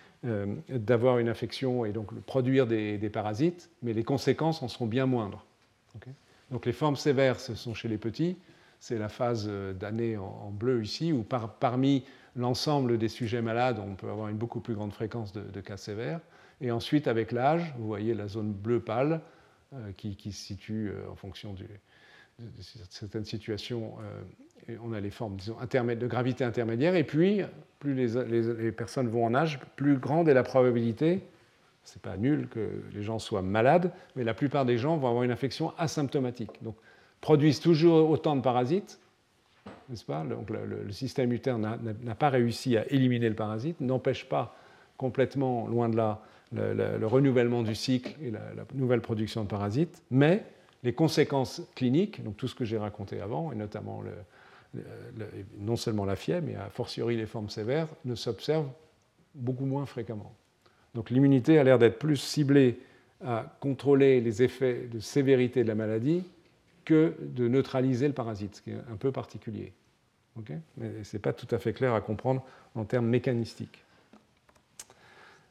d'avoir une infection et donc produire des, parasites, mais les conséquences en seront bien moindres. donc les formes sévères, ce sont chez les petits, c'est la phase euh, d'année en, bleu ici, où parmi l'ensemble des sujets malades, on peut avoir une beaucoup plus grande fréquence de, cas sévères. Et ensuite, avec l'âge, vous voyez la zone bleu pâle euh, qui, se situe en fonction de, certaines situations on a les formes de gravité intermédiaire, et puis plus les, personnes vont en âge, plus grande est la probabilité, ce n'est pas nul que les gens soient malades, mais la plupart des gens vont avoir une infection asymptomatique. Donc produisent toujours autant de parasites, n'est-ce pas? Donc le, système immunitaire n'a pas réussi à éliminer le parasite, n'empêche pas complètement, loin de là, le, renouvellement du cycle et la, nouvelle production de parasites, mais les conséquences cliniques, donc tout ce que j'ai raconté avant, et notamment non seulement la fièvre, mais a fortiori les formes sévères, ne s'observent beaucoup moins fréquemment. Donc l'immunité a l'air d'être plus ciblée à contrôler les effets de sévérité de la maladie que de neutraliser le parasite, ce qui est un peu particulier. Mais ce n'est pas tout à fait clair à comprendre en termes mécanistiques.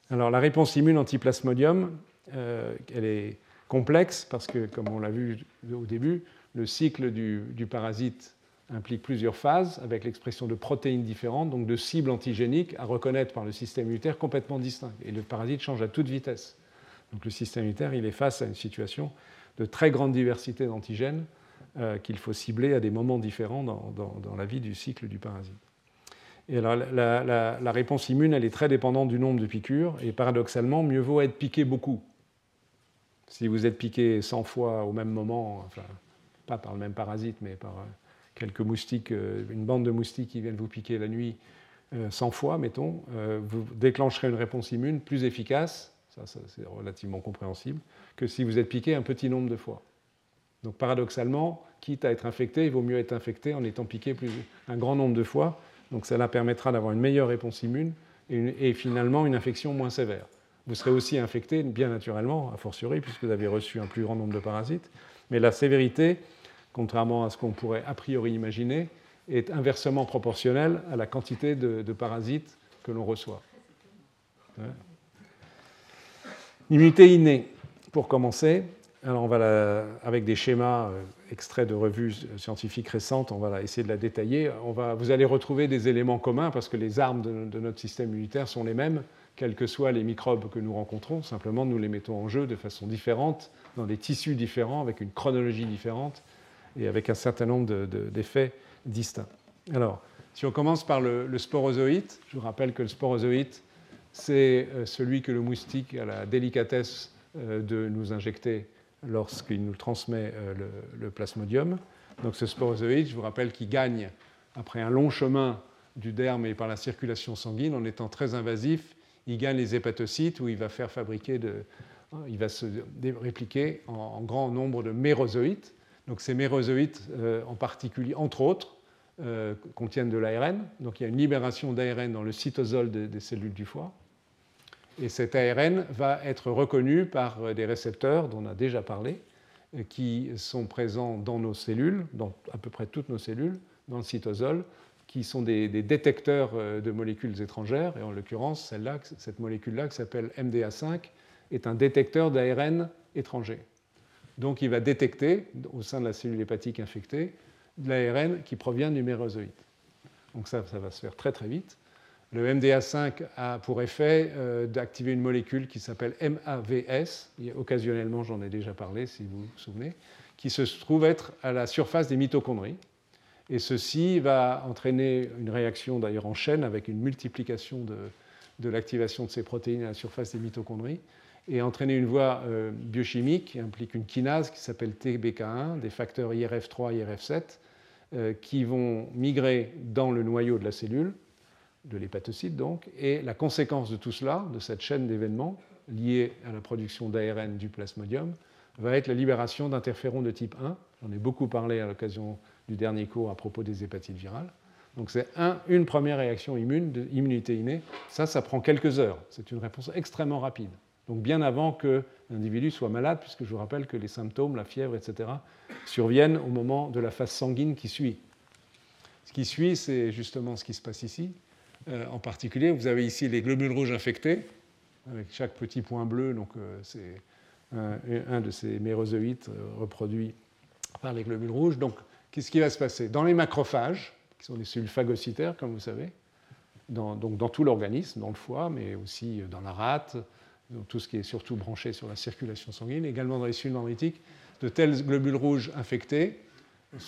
Alors la réponse immune antiplasmodium, euh, elle est complexe parce que, comme on l'a vu au début, le cycle du, du, parasite implique plusieurs phases avec l'expression de protéines différentes, donc de cibles antigéniques à reconnaître par le système immunitaire complètement distinctes. Et le parasite change à toute vitesse. Donc le système immunitaire, il est face à une situation de très grande diversité d'antigènes euh, qu'il faut cibler à des moments différents dans, la vie du cycle du parasite. Et alors, la, réponse immune, elle est très dépendante du nombre de piqûres, et paradoxalement, mieux vaut être piqué beaucoup. Si vous êtes piqué 100 fois au même moment, enfin, pas par le même parasite, mais par euh, quelques moustiques, euh, une bande de moustiques qui viennent vous piquer la nuit 100 fois, mettons, vous déclencherez une réponse immune plus efficace ça, c'est relativement compréhensible, que si vous êtes piqué un petit nombre de fois. Donc paradoxalement, quitte à être infecté, il vaut mieux être infecté en étant piqué plus, un grand nombre de fois. Donc cela permettra d'avoir une meilleure réponse immune et, finalement une infection moins sévère. Vous serez aussi infecté, bien naturellement, a fortiori, puisque vous avez reçu un plus grand nombre de parasites. Mais la sévérité, contrairement à ce qu'on pourrait a priori imaginer, est inversement proportionnelle à la quantité de, parasites que l'on reçoit. Immunité innée, pour commencer. Alors on va avec des schémas euh, extraits de revues scientifiques récentes, on va essayer de la détailler. Vous allez retrouver des éléments communs parce que les armes de, notre système immunitaire sont les mêmes, quels que soient les microbes que nous rencontrons. Simplement, nous les mettons en jeu de façon différente, dans des tissus différents, avec une chronologie différente et avec un certain nombre d'effets distincts. Alors, si on commence par le, le je vous rappelle que le sporozoïte, c'est euh, celui que le moustique a la délicatesse euh, de nous injecter lorsqu'il nous transmet euh, le, plasmodium. Donc ce sporozoïde, je vous rappelle qu'il gagne après un long chemin du derme et par la circulation sanguine, en étant très invasif, il gagne les hépatocytes où il va faire fabriquer de, il va se répliquer en, grand nombre de mérozoïtes. Donc ces mérozoïtes, en particulier, entre autres, contiennent de l'ARN. Donc il y a une libération d'ARN dans le cytosol des cellules du foie. Et cet ARN va être reconnu par euh, des récepteurs dont on a déjà parlé, euh, qui sont présents dans nos cellules, dans à peu près toutes nos cellules, dans le cytosol, qui sont des, détecteurs euh, de molécules étrangères. Et en l'occurrence, celle-là, cette molécule-là, qui s'appelle MDA5, est un détecteur d'ARN étranger. Donc il va détecter, au sein de la cellule hépatique infectée, de l'ARN qui provient du mérozoïde. Donc ça, ça va se faire très très vite. Le MDA5 a pour effet euh, d'activer une molécule qui s'appelle MAVS, occasionnellement j'en ai déjà parlé si vous vous souvenez, qui se trouve être à la surface des mitochondries. Et ceci va entraîner une réaction d'ailleurs en chaîne avec une multiplication de, l'activation de ces protéines à la surface des mitochondries et entraîner une voie euh, biochimique qui implique une kinase qui s'appelle TBK1, des facteurs IRF3 et IRF7, euh, qui vont migrer dans le noyau de la cellule de l'hépatocyte donc, et la conséquence de tout cela, de cette chaîne d'événements liés à la production d'ARN du plasmodium, va être la libération d'interférons de type 1. J'en ai beaucoup parlé à l'occasion du dernier cours à propos des hépatites virales. Donc c'est un, une première réaction immune, d'immunité innée. Ça, ça prend quelques heures. C'est une réponse extrêmement rapide. Donc bien avant que l'individu soit malade, puisque je vous rappelle que les symptômes, la fièvre, etc., surviennent au moment de la phase sanguine qui suit. Ce qui suit, c'est justement ce qui se passe ici. Euh, en particulier. Vous avez ici les globules rouges infectés, avec chaque petit point bleu, donc euh, c'est un, de ces mérozoïtes euh, reproduits par les globules rouges. Donc, qu'est-ce qui va se passer? Dans les macrophages, qui sont des cellules phagocytaires, comme vous savez, donc dans tout l'organisme, dans le foie, mais aussi dans la rate, dans tout ce qui est surtout branché sur la circulation sanguine, également dans les cellules dendritiques, de tels globules rouges infectés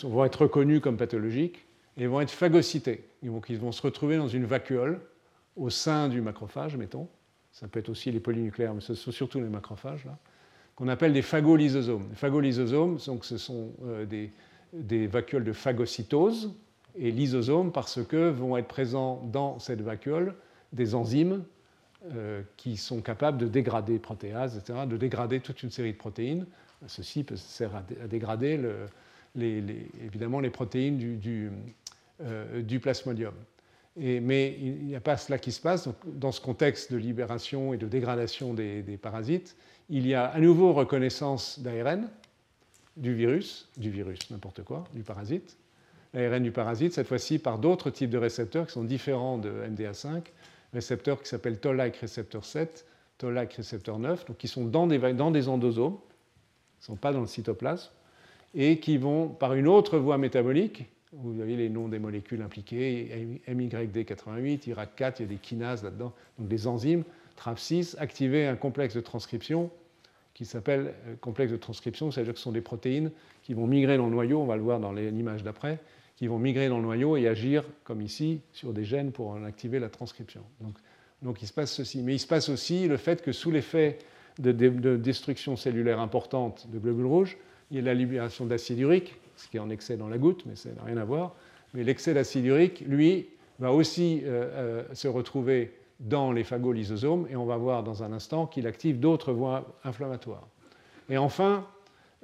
vont être reconnus comme pathologiques et vont être phagocytés. Ils vont, se retrouver dans une vacuole au sein du macrophage, mettons. Ça peut être aussi les polynucléaires, mais ce sont surtout les macrophages, qu'on appelle des phagolysosomes. Les phagolysosomes, donc, ce sont euh, des, des, vacuoles de phagocytose, et lysosomes parce que vont être présents dans cette vacuole des enzymes qui sont capables de dégrader protéases, etc., de dégrader toute une série de protéines. Ceci peut servir à, dégrader évidemment les protéines du, plasmodium. mais il n'y a pas cela qui se passe. dans ce contexte de libération et de dégradation des, des parasites, il y a à nouveau reconnaissance d'ARN du virus, du virus, n'importe quoi, du parasite, l'ARN du parasite, cette fois-ci par d'autres types de récepteurs qui sont différents de MDA5, récepteurs qui s'appellent Toll-like récepteur 7, Toll-like récepteur 9, donc qui sont dans des, dans des endosomes, ne sont pas dans le cytoplasme, et qui vont par une autre voie métabolique, vous avez les noms des molécules impliquées, MYD88, IRAC4, il y a des kinases là-dedans, donc des enzymes, TRAP6, activer un complexe de transcription qui s'appelle euh, complexe de transcription, c'est-à-dire que ce sont des protéines qui vont migrer dans le noyau, on va le voir dans l'image d'après, qui vont migrer dans le noyau et agir, comme ici, sur des gènes pour en activer la transcription. Donc, donc il se passe ceci. Mais il se passe aussi le fait que sous l'effet de, destruction cellulaire importante de globules rouges, il y a la libération d'acide urique, ce qui est en excès dans la goutte, mais ça n'a rien à voir. Mais l'excès d'acide urique, lui, va aussi euh, euh, se retrouver dans les phagolysosomes, et on va voir dans un instant qu'il active d'autres voies inflammatoires. Et enfin,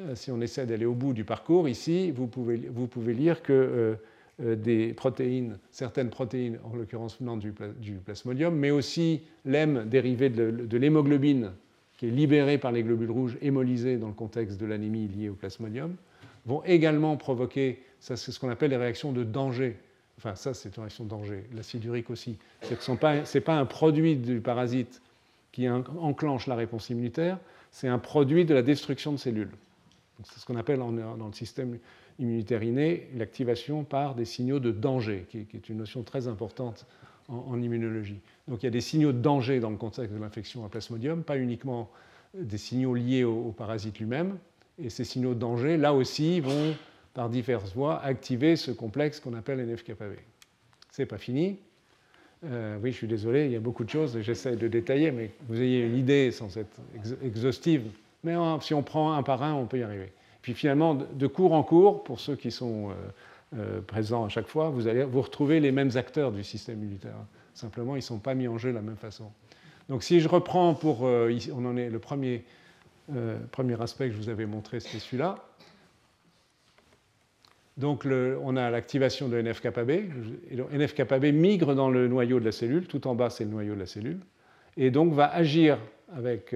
euh, si on essaie d'aller au bout du parcours, ici, vous pouvez, vous pouvez lire que euh, euh, des protéines, certaines protéines, en l'occurrence venant du, plasmodium, mais aussi l'hème dérivé de, l'hémoglobine, qui est libérée par les globules rouges hémolysés dans le contexte de l'anémie liée au plasmodium, vont également provoquer, ça c'est ce qu'on appelle les réactions de danger. Enfin, ça c'est une réaction de danger. L'acide urique aussi. Ce n'est pas un produit du parasite qui enclenche la réponse immunitaire, c'est un produit de la destruction de cellules. C'est ce qu'on appelle dans le système immunitaire inné l'activation par des signaux de danger, qui, est une notion très importante en, immunologie. Donc il y a des signaux de danger dans le contexte de l'infection à plasmodium, pas uniquement des signaux liés au, parasite lui-même. Et ces signaux de danger, là aussi, vont, par diverses voies, activer ce complexe qu'on appelle NF-kappa C'est pas fini. Euh, oui, je suis désolé, il y a beaucoup de choses, j'essaie de détailler, mais vous ayez une idée sans être exhaustive mais si on prend un par un, on peut y arriver. Puis finalement, de cours en cours, pour ceux qui sont euh, euh, présents à chaque fois, vous allez vous retrouver les mêmes acteurs du système militaire. Simplement, ils ne sont pas mis en jeu de la même façon. Donc si je reprends pour... On en est le premier, premier aspect que je vous avais montré, c'était celui-là. Donc on a l'activation de NF-kappa B. NF-kappa B migre dans le noyau de la cellule, tout en bas c'est le noyau de la cellule, et donc va agir avec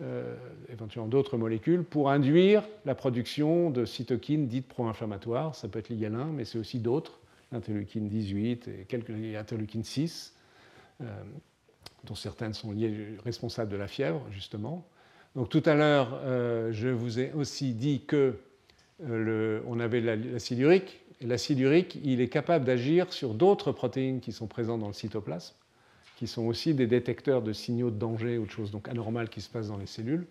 euh, éventuellement d'autres molécules, pour induire la production de cytokines dites pro-inflammatoires. Ça peut être l'IL-1, mais c'est aussi d'autres, l'interleukine 18 et quelques interleukines 6, euh, dont certaines sont responsables de la fièvre, justement. Donc tout à l'heure, euh, je vous ai aussi dit que on avait l'acide urique. L'acide urique, il est capable d'agir sur d'autres protéines qui sont présentes dans le cytoplasme qui sont aussi des détecteurs de signaux de danger ou de choses donc anormales qui se passent dans les cellules,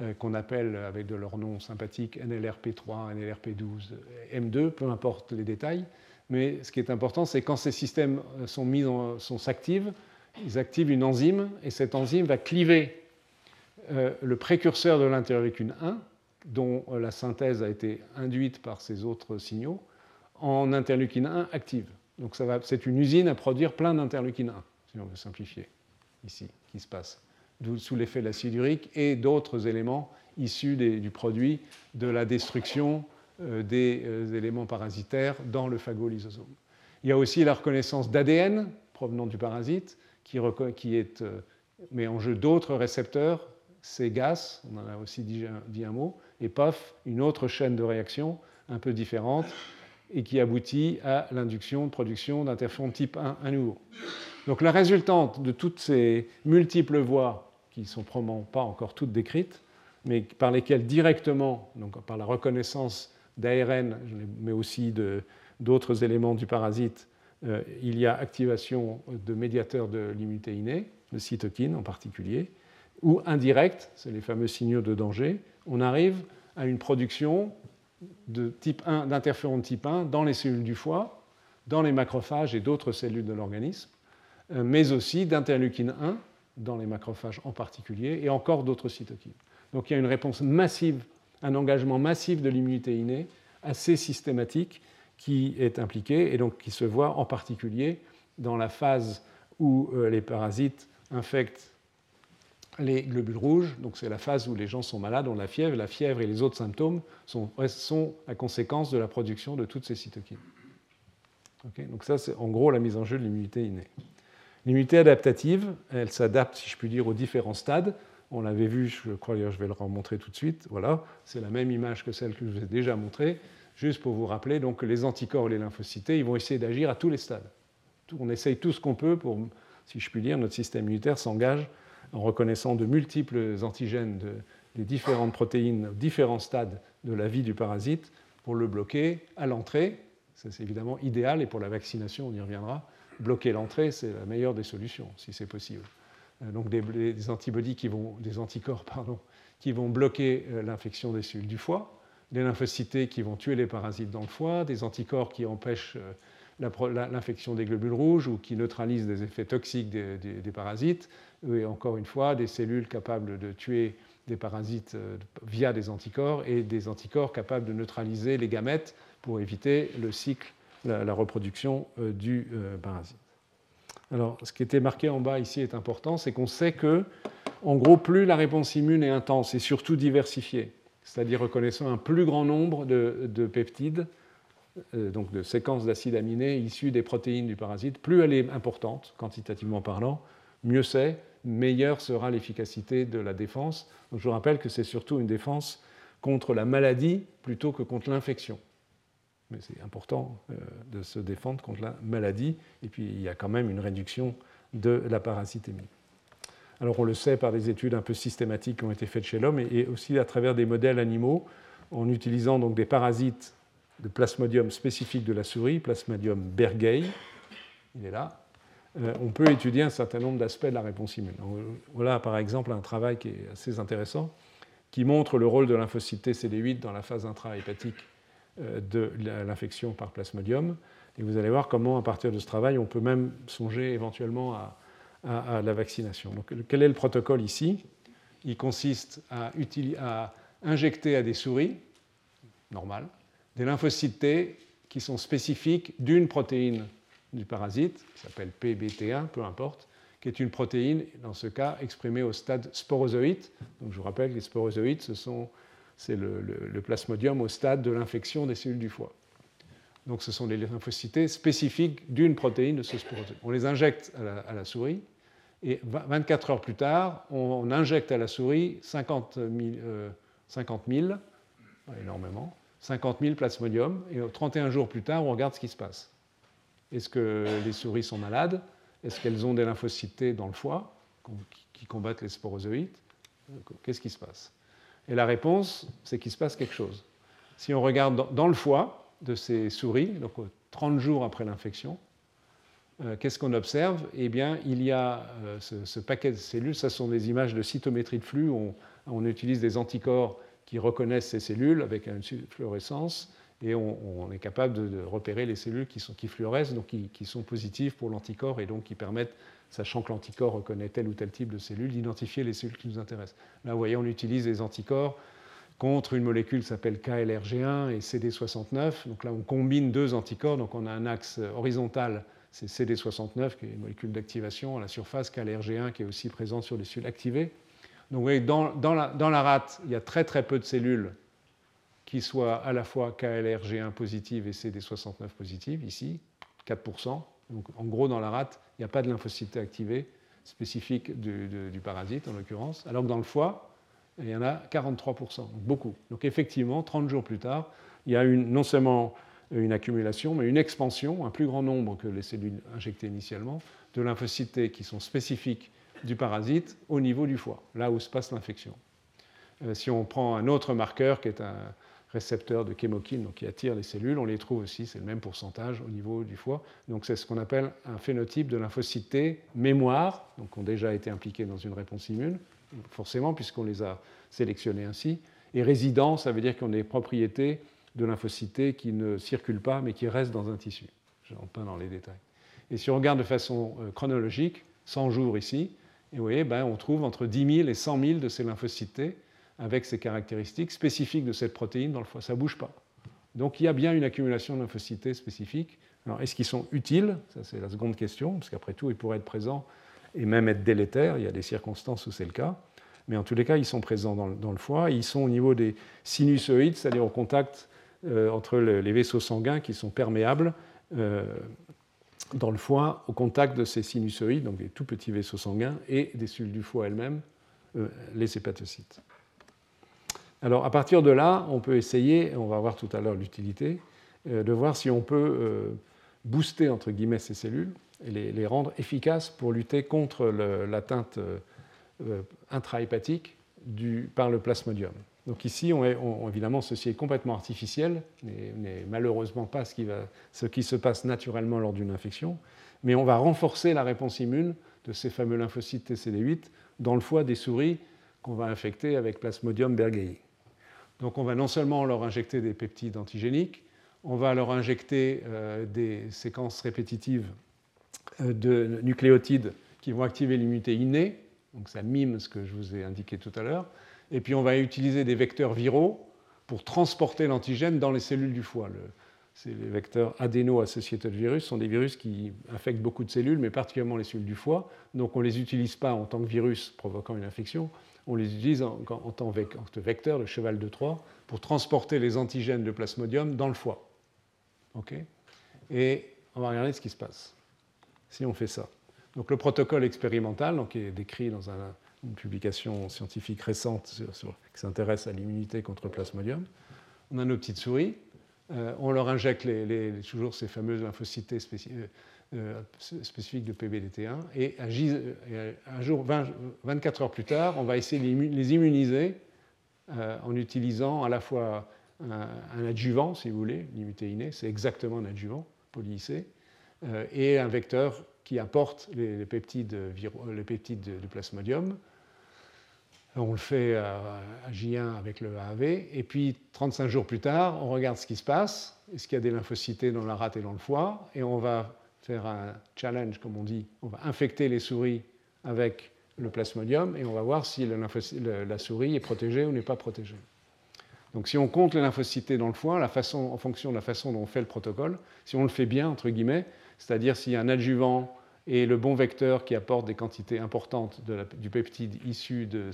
euh, qu'on appelle avec de leur nom sympathique NLRP3, NLRP12, M2, peu importe les détails. Mais ce qui est important, c'est quand ces systèmes euh, sont mis sont s'activent, ils activent une enzyme et cette enzyme va cliver euh, le précurseur de l'interleukine 1, dont la synthèse a été induite par ces autres signaux, en interleukine 1 active. Donc c'est une usine à produire plein d'interleukine 1 si on veut simplifier, ici, qui se passe, sous l'effet de l'acide urique et d'autres éléments issus du produit de la destruction euh, des euh, éléments parasitaires dans le phagolysosome. Il y a aussi la reconnaissance d'ADN provenant du parasite, qui, est, euh, met en jeu d'autres récepteurs, CGAS, on en a aussi dit un mot, et POF, une autre chaîne de réaction un peu différente, et qui aboutit à l'induction de production d'interféron type 1 à nouveau. Donc la résultante de toutes ces multiples voies, qui ne sont probablement pas encore toutes décrites, mais par lesquelles directement, donc par la reconnaissance d'ARN, mais aussi d'autres éléments du parasite, euh, il y a activation de médiateurs de l'immunité innée, de cytokines en particulier, ou indirecte, c'est les fameux signaux de danger, on arrive à une production de type 1, d'interféron de type 1 dans les cellules du foie, dans les macrophages et d'autres cellules de l'organisme, euh, mais aussi d'interleukine 1 dans les macrophages en particulier, et encore d'autres cytokines. Donc il y a une réponse massive, un engagement massif de l'immunité innée, assez systématique, qui est impliqué, et donc qui se voit en particulier dans la phase où euh, les parasites infecte les globules rouges, donc c'est la phase où les gens sont malades, ont la fièvre, la fièvre et les autres symptômes sont, sont la conséquence de la production de toutes ces cytokines. donc ça, c'est en gros la mise en jeu de l'immunité innée. L'immunité adaptative, elle s'adapte, si je puis dire, aux différents stades. On l'avait vu, je crois, je vais le remontrer tout de suite. Voilà, c'est la même image que celle que je vous ai déjà montrée, juste pour vous rappeler donc, que les anticorps et les lymphocytes, ils vont essayer d'agir à tous les stades. On essaye tout ce qu'on peut pour, si je puis dire, notre système immunitaire s'engage en reconnaissant de multiples antigènes des différentes protéines, différents stades de la vie du parasite, pour le bloquer à l'entrée. C'est évidemment idéal, et pour la vaccination, on y reviendra. Bloquer l'entrée, c'est la meilleure des solutions, si c'est possible. Euh, donc des, des anticorps qui vont bloquer euh, l'infection des cellules du foie, des lymphocytes qui vont tuer les parasites dans le foie, des anticorps qui empêchent euh, l'infection des globules rouges ou qui neutralisent des effets toxiques des, parasites, et encore une fois, des cellules capables de tuer des parasites euh, via des anticorps et des anticorps capables de neutraliser les gamètes pour éviter le cycle, la, reproduction euh, du euh, parasite. Alors, ce qui était marqué en bas ici est important, c'est qu'on sait que, en gros, plus la réponse immune est intense et surtout diversifiée, c'est-à-dire reconnaissant un plus grand nombre de peptides, donc de séquences d'acides aminés issues des protéines du parasite, plus elle est importante, quantitativement parlant, mieux c'est, meilleure sera l'efficacité de la défense. je vous rappelle que c'est surtout une défense contre la maladie plutôt que contre l'infection. Mais c'est important euh, de se défendre contre la maladie, et puis il y a quand même une réduction de la parasitémie. Alors on le sait par des études un peu systématiques qui ont été faites chez l'homme et aussi à travers des modèles animaux, en utilisant donc des parasites de plasmodium spécifique de la souris, plasmodium bergei, il est là, on peut étudier un certain nombre d'aspects de la réponse immune. voilà par exemple un travail qui est assez intéressant, qui montre le rôle de lymphocyte CD8 dans la phase intrahépatique euh, de l'infection par plasmodium. Et vous allez voir comment, à partir de ce travail, on peut même songer éventuellement à, la vaccination. Donc, quel est le protocole ici? Il consiste à, à injecter à des souris, normales, des lymphocytes T qui sont spécifiques d'une protéine du parasite, qui s'appelle PBT1, peu importe, qui est une protéine, dans ce cas, exprimée au stade sporozoïde. Donc, je vous rappelle que les sporozoïdes, c'est le, plasmodium au stade de l'infection des cellules du foie. Donc, ce sont les lymphocytes spécifiques d'une protéine de ce sporozoïde. On les injecte à la, souris, et 24 heures plus tard, on, injecte à la souris 50 000, 50 000 énormément, 50 000 plasmodium, et 31 jours plus tard, on regarde ce qui se passe. Est-ce que les souris sont malades? Est-ce qu'elles ont des lymphocytes dans le foie qui combattent les sporozoïdes Qu'est-ce qui se passe? Et la réponse, c'est qu'il se passe quelque chose. Si on regarde dans le foie de ces souris, donc 30 jours après l'infection, euh, qu'est-ce qu'on observe? Eh bien, il y a euh, ce, paquet de cellules, ça sont des images de cytométrie de flux, on utilise des anticorps qui reconnaissent ces cellules avec une fluorescence et on, est capable de, repérer les cellules qui, fluorescent, donc qui, sont positives pour l'anticorps et donc qui permettent, sachant que l'anticorps reconnaît tel ou tel type de cellules, d'identifier les cellules qui nous intéressent. Là, vous voyez, on utilise les anticorps contre une molécule qui s'appelle KLRG1 et CD69. Donc là, on combine deux anticorps, donc on a un axe horizontal, c'est CD69 qui est une molécule d'activation à la surface, KLRG1 qui est aussi présente sur les cellules activées. Donc vous voyez, dans, la, rate, il y a très très peu de cellules qui soient à la fois KLRG1 positive et CD69 positive, ici, 4%. Donc en gros, dans la rate, il n'y a pas de lymphocytes activés spécifiques du, parasite, en l'occurrence, alors que dans le foie, il y en a 43%, donc beaucoup. Donc effectivement, 30 jours plus tard, il y a non seulement une accumulation, mais une expansion, un plus grand nombre que les cellules injectées initialement, de lymphocytes qui sont spécifiques du parasite au niveau du foie, là où se passe l'infection. Euh, si on prend un autre marqueur qui est un récepteur de chémokine, donc qui attire les cellules, on les trouve aussi, c'est le même pourcentage au niveau du foie. Donc c'est ce qu'on appelle un phénotype de lymphocyte T mémoire, donc qui ont déjà été impliqués dans une réponse immune, forcément puisqu'on les a sélectionnés ainsi. Et résident, ça veut dire qu'on a des propriétés de lymphocytes qui ne circulent pas mais qui restent dans un tissu. Je rentre pas dans les détails. Et si on regarde de façon euh, chronologique, 100 jours ici, et vous voyez, ben, on trouve entre 10 000 et 100 000 de ces lymphocytes avec ces caractéristiques spécifiques de cette protéine dans le foie. Ça ne bouge pas. Donc il y a bien une accumulation de lymphocytes spécifiques. Alors est-ce qu'ils sont utiles? Ça c'est la seconde question, parce qu'après tout, ils pourraient être présents et même être délétères. Il y a des circonstances où c'est le cas. Mais en tous les cas, ils sont présents dans, le foie. Ils sont au niveau des sinusoïdes, c'est-à-dire au contact euh, entre les vaisseaux sanguins qui sont perméables euh, dans le foie, au contact de ces sinusoïdes, donc des tout petits vaisseaux sanguins, et des cellules du foie elles-mêmes, euh, les hépatocytes. Alors à partir de là, on peut essayer, on va voir tout à l'heure l'utilité, de voir si on peut booster entre guillemets ces cellules et les, rendre efficaces pour lutter contre l'atteinte euh, intrahépatique du, par le plasmodium. Donc ici, est, évidemment, ceci est complètement artificiel, n'est malheureusement pas ce qui, se passe naturellement lors d'une infection, mais on va renforcer la réponse immune de ces fameux lymphocytes TCD8 dans le foie des souris qu'on va infecter avec Plasmodium berghei. Donc on va non seulement leur injecter des peptides antigéniques, on va leur injecter euh, des séquences répétitives euh, de nucléotides qui vont activer l'immunité innée, donc ça mime ce que je vous ai indiqué tout à l'heure, et puis on va utiliser des vecteurs viraux pour transporter l'antigène dans les cellules du foie. les vecteurs adéno-associated virus sont des virus qui infectent beaucoup de cellules, mais particulièrement les cellules du foie. Donc on ne les utilise pas en tant que virus provoquant une infection, on les utilise en, tant que vecteur, le cheval de Troie, pour transporter les antigènes de plasmodium dans le foie. Et on va regarder ce qui se passe si on fait ça. Donc le protocole expérimental, donc, qui est décrit dans une publication scientifique récente qui s'intéresse à l'immunité contre Plasmodium, on a nos petites souris, euh, on leur injecte toujours ces fameuses lymphocytes euh, euh, spécifiques de PBDT1, et un jour, 24 heures plus tard, on va essayer de les immuniser en utilisant à la fois un, adjuvant, si vous voulez, l'immunité innée, c'est exactement un adjuvant, polyicé, et un vecteur qui apporte les, peptides, les de, plasmodium. On le fait à, J1 avec le AAV. Et puis, 35 jours plus tard, on regarde ce qui se passe. Est-ce qu'il y a des lymphocytes dans la rate et dans le foie? Et on va faire un challenge, comme on dit. On va infecter les souris avec le plasmodium et on va voir si la souris est protégée ou n'est pas protégée. Donc si on compte les lymphocytes dans le façon, en fonction de la façon dont on fait le protocole, si on le fait bien, entre guillemets, c'est-à-dire s'il y a un adjuvant et le bon vecteur qui apporte des quantités importantes du peptide issu de,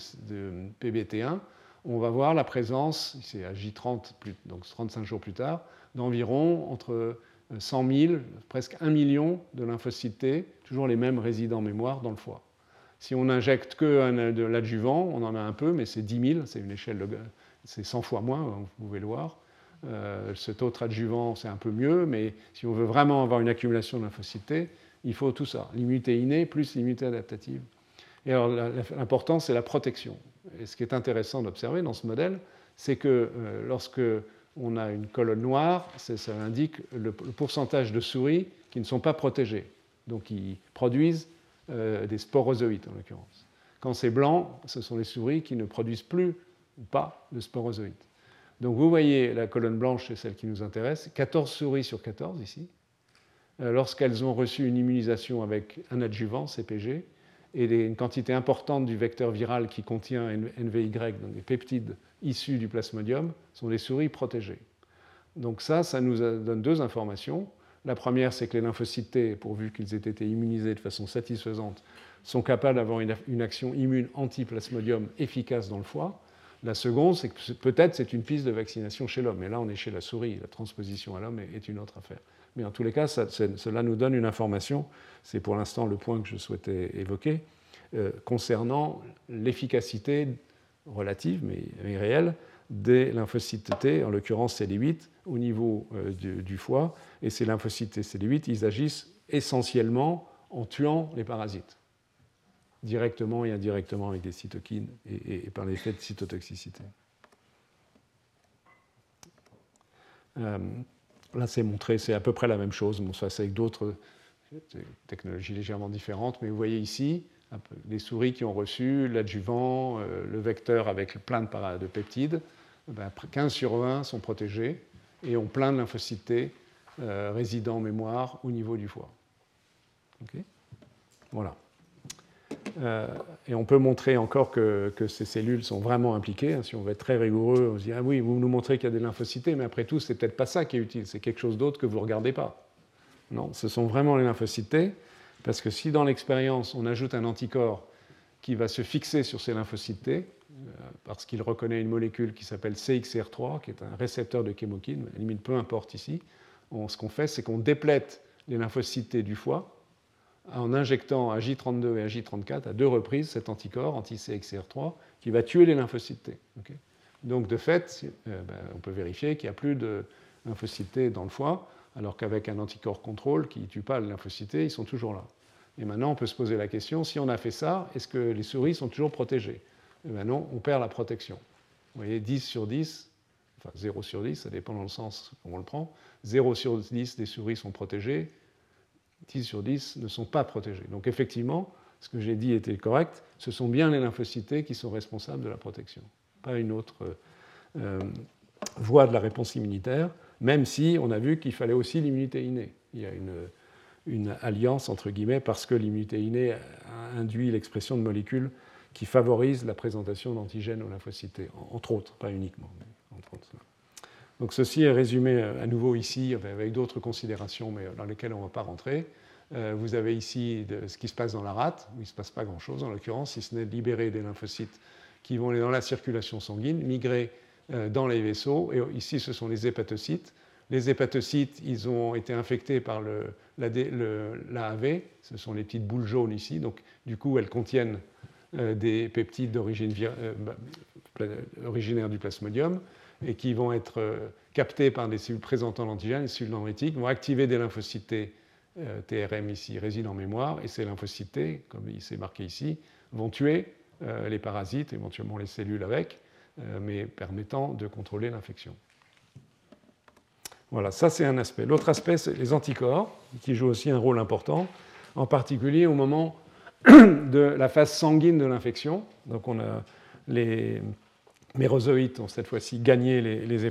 PBT1, on va voir la présence, c'est à J30, donc 35 jours plus tard, d'environ entre 100 000, presque 1 million de lymphocytes T, toujours les mêmes résidents mémoire dans le foie. Si on n'injecte que de l'adjuvant, on en a un peu, mais c'est 10 000, c'est une échelle, c'est 100 fois moins, vous pouvez le voir. Euh, cet autre adjuvant, c'est un peu mieux, mais si on veut vraiment avoir une accumulation de lymphocytes T, il faut tout ça, l'immunité innée plus l'immunité adaptative. Et alors l'important, c'est la protection. Et ce qui est intéressant d'observer dans ce modèle, c'est que euh, lorsque on a une colonne noire, ça indique le, pourcentage de souris qui ne sont pas protégées, donc qui produisent euh, des sporozoïdes en l'occurrence. Quand c'est blanc, ce sont les souris qui ne produisent plus ou pas de sporozoïdes. Donc vous voyez la colonne blanche, c'est celle qui nous intéresse, 14 souris sur 14 ici, euh, lorsqu'elles ont reçu une immunisation avec un adjuvant, CPG, et une quantité importante du vecteur viral qui contient NVY, donc des peptides issus du plasmodium, sont des souris protégées. Donc ça, ça nous donne deux informations. La première, c'est que les lymphocytes T, pourvu qu'ils aient été immunisés de façon satisfaisante, sont capables d'avoir une, action immune anti-plasmodium efficace dans le foie. La seconde, c'est que peut-être c'est une piste de vaccination chez l'homme. Mais là, on est chez la souris. La transposition à l'homme est une autre affaire. Mais en tous les cas, cela nous donne une information, c'est pour l'instant le point que je souhaitais évoquer, euh, concernant l'efficacité relative, mais, réelle, des lymphocytes T, en l'occurrence CD8, au niveau euh, du, foie. Et ces lymphocytes CD8, ils agissent essentiellement en tuant les parasites, directement et indirectement avec des cytokines et, par l'effet de cytotoxicité. Euh, Là, c'est montré, c'est à peu près la même chose. Bon, ça, c'est avec d'autres technologies légèrement différentes, mais vous voyez ici les souris qui ont reçu l'adjuvant, euh, le vecteur avec plein de, de peptides. 15 sur 20 sont protégés et ont plein de lymphocytes euh, résidents en mémoire au niveau du foie. voilà. Euh, et on peut montrer encore que, ces cellules sont vraiment impliquées. Hein. si on veut être très rigoureux, on se dit Ah oui, vous nous montrez qu'il y a des lymphocytes, mais après tout, c'est peut-être pas ça qui est utile, c'est quelque chose d'autre que vous ne regardez pas. Non, ce sont vraiment les lymphocytes Parce que si dans l'expérience, on ajoute un anticorps qui va se fixer sur ces lymphocytes euh, parce qu'il reconnaît une molécule qui s'appelle CXR3, qui est un récepteur de chémokine, limite peu importe ici, ce qu'on fait, c'est qu'on déplète les lymphocytes du foie en injectant à J32 et à J34 à deux reprises cet anticorps anti-CXR3 qui va tuer les lymphocytes T. Donc de fait, euh, ben, on peut vérifier qu'il n'y a plus de lymphocytes T dans le foie, alors qu'avec un anticorps contrôle qui ne tue pas les lymphocytes T, ils sont toujours là. Et maintenant, on peut se poser la question, si on a fait ça, est-ce que les souris sont toujours protégées? Et maintenant, on perd la protection. Vous voyez, 10 sur 10, enfin 0 sur 10, ça dépend dans le sens où on le prend, 0 sur 10 des souris sont protégées, 10 sur 10 ne sont pas protégées. Donc effectivement, ce que j'ai dit était correct, ce sont bien les lymphocytes qui sont responsables de la protection, pas une autre euh, voie de la réponse immunitaire, même si on a vu qu'il fallait aussi l'immunité innée. Il y a une, une, alliance, entre guillemets, parce que l'immunité innée induit l'expression de molécules qui favorisent la présentation d'antigènes aux lymphocytes, entre autres, pas uniquement. Entre autres. Donc ceci est résumé euh, à nouveau ici avec d'autres considérations, mais dans lesquelles on ne va pas rentrer. Euh, vous avez ici ce qui se passe dans la rate, où il ne se passe pas grand-chose en l'occurrence, si ce n'est libérer des lymphocytes qui vont aller dans la circulation sanguine, migrer euh, dans les vaisseaux. Et ici, ce sont les hépatocytes. Les hépatocytes, ils ont été infectés par l'AAV, ce sont les petites boules jaunes ici, donc du coup, elles contiennent des peptides d'origine bah, originaires du plasmodium et qui vont être euh, captés par des cellules présentant l'antigène, les cellules dendritiques, vont activer des lymphocytes T, euh, TRM ici, résident en mémoire, et ces lymphocytes T, comme il s'est marqué ici, vont tuer euh, les parasites, éventuellement les cellules avec, mais permettant de contrôler l'infection. Voilà, ça c'est un aspect. L'autre aspect, c'est les anticorps, qui jouent aussi un rôle important, en particulier au moment (clears throat) de la phase sanguine de l'infection. Donc on a les, mérozoïtes ont cette fois-ci gagné les, les,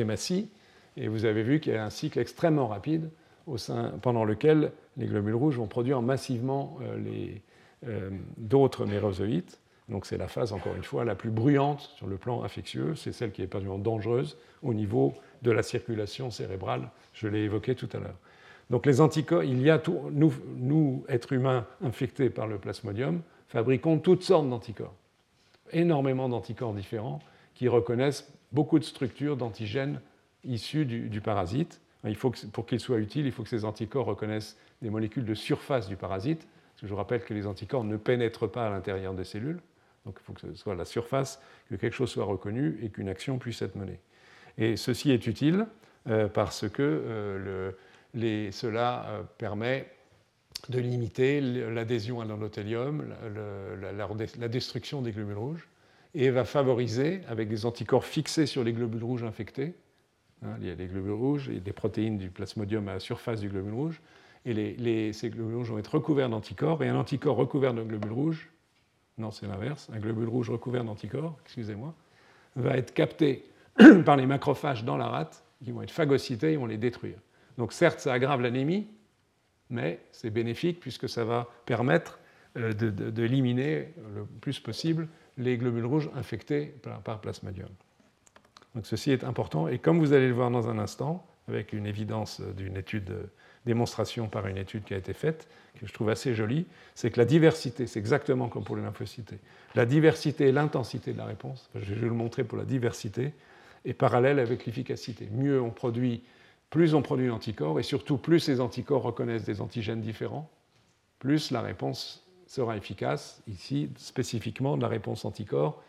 hématies, et vous avez vu qu'il y a un cycle extrêmement rapide au sein, pendant lequel les globules rouges vont produire massivement euh, euh, d'autres mérozoïtes. Donc c'est la phase, encore une fois, la plus bruyante sur le plan infectieux, c'est celle qui est particulièrement dangereuse au niveau de la circulation cérébrale, je l'ai évoqué tout à l'heure. Donc les anticorps, il y a tout, nous, nous, êtres humains infectés par le plasmodium, fabriquons toutes sortes d'anticorps énormément d'anticorps différents qui reconnaissent beaucoup de structures d'antigènes issues du, parasite. Il faut pour qu'ils soient utiles, il faut que ces anticorps reconnaissent des molécules de surface du parasite. Je vous rappelle que les anticorps ne pénètrent pas à l'intérieur des cellules. Donc il faut que ce soit la surface, que quelque chose soit reconnu et qu'une action puisse être menée. Et ceci est utile euh, parce que euh, cela euh, permet de limiter l'adhésion à l'endothélium, la, destruction des globules rouges, et va favoriser, avec des anticorps fixés sur les globules rouges infectés, hein, il y a des globules rouges et des protéines du plasmodium à la surface du globule rouge, et ces globules rouges vont être recouverts d'anticorps, et un anticorps recouvert d'un globule rouge, non c'est l'inverse, un globule rouge recouvert d'anticorps, excusez-moi, va être capté (clears throat) par les macrophages dans la rate, qui vont être phagocytés, ils vont les détruire. Donc certes, ça aggrave l'anémie, mais c'est bénéfique puisque ça va permettre euh, d'éliminer le plus possible les globules rouges infectés par, plasmodium. Donc ceci est important et comme vous allez le voir dans un instant, avec une évidence d'une étude, démonstration par une étude qui a été faite, que je trouve assez jolie, c'est que la diversité, c'est exactement comme pour les lymphocytes, la diversité et l'intensité de la réponse, je vais le montrer pour la diversité, est parallèle avec l'efficacité. Mieux on produit plus on produit d'anticorps, et surtout plus ces anticorps reconnaissent des antigènes différents, plus la réponse sera efficace, ici spécifiquement la réponse anticorps,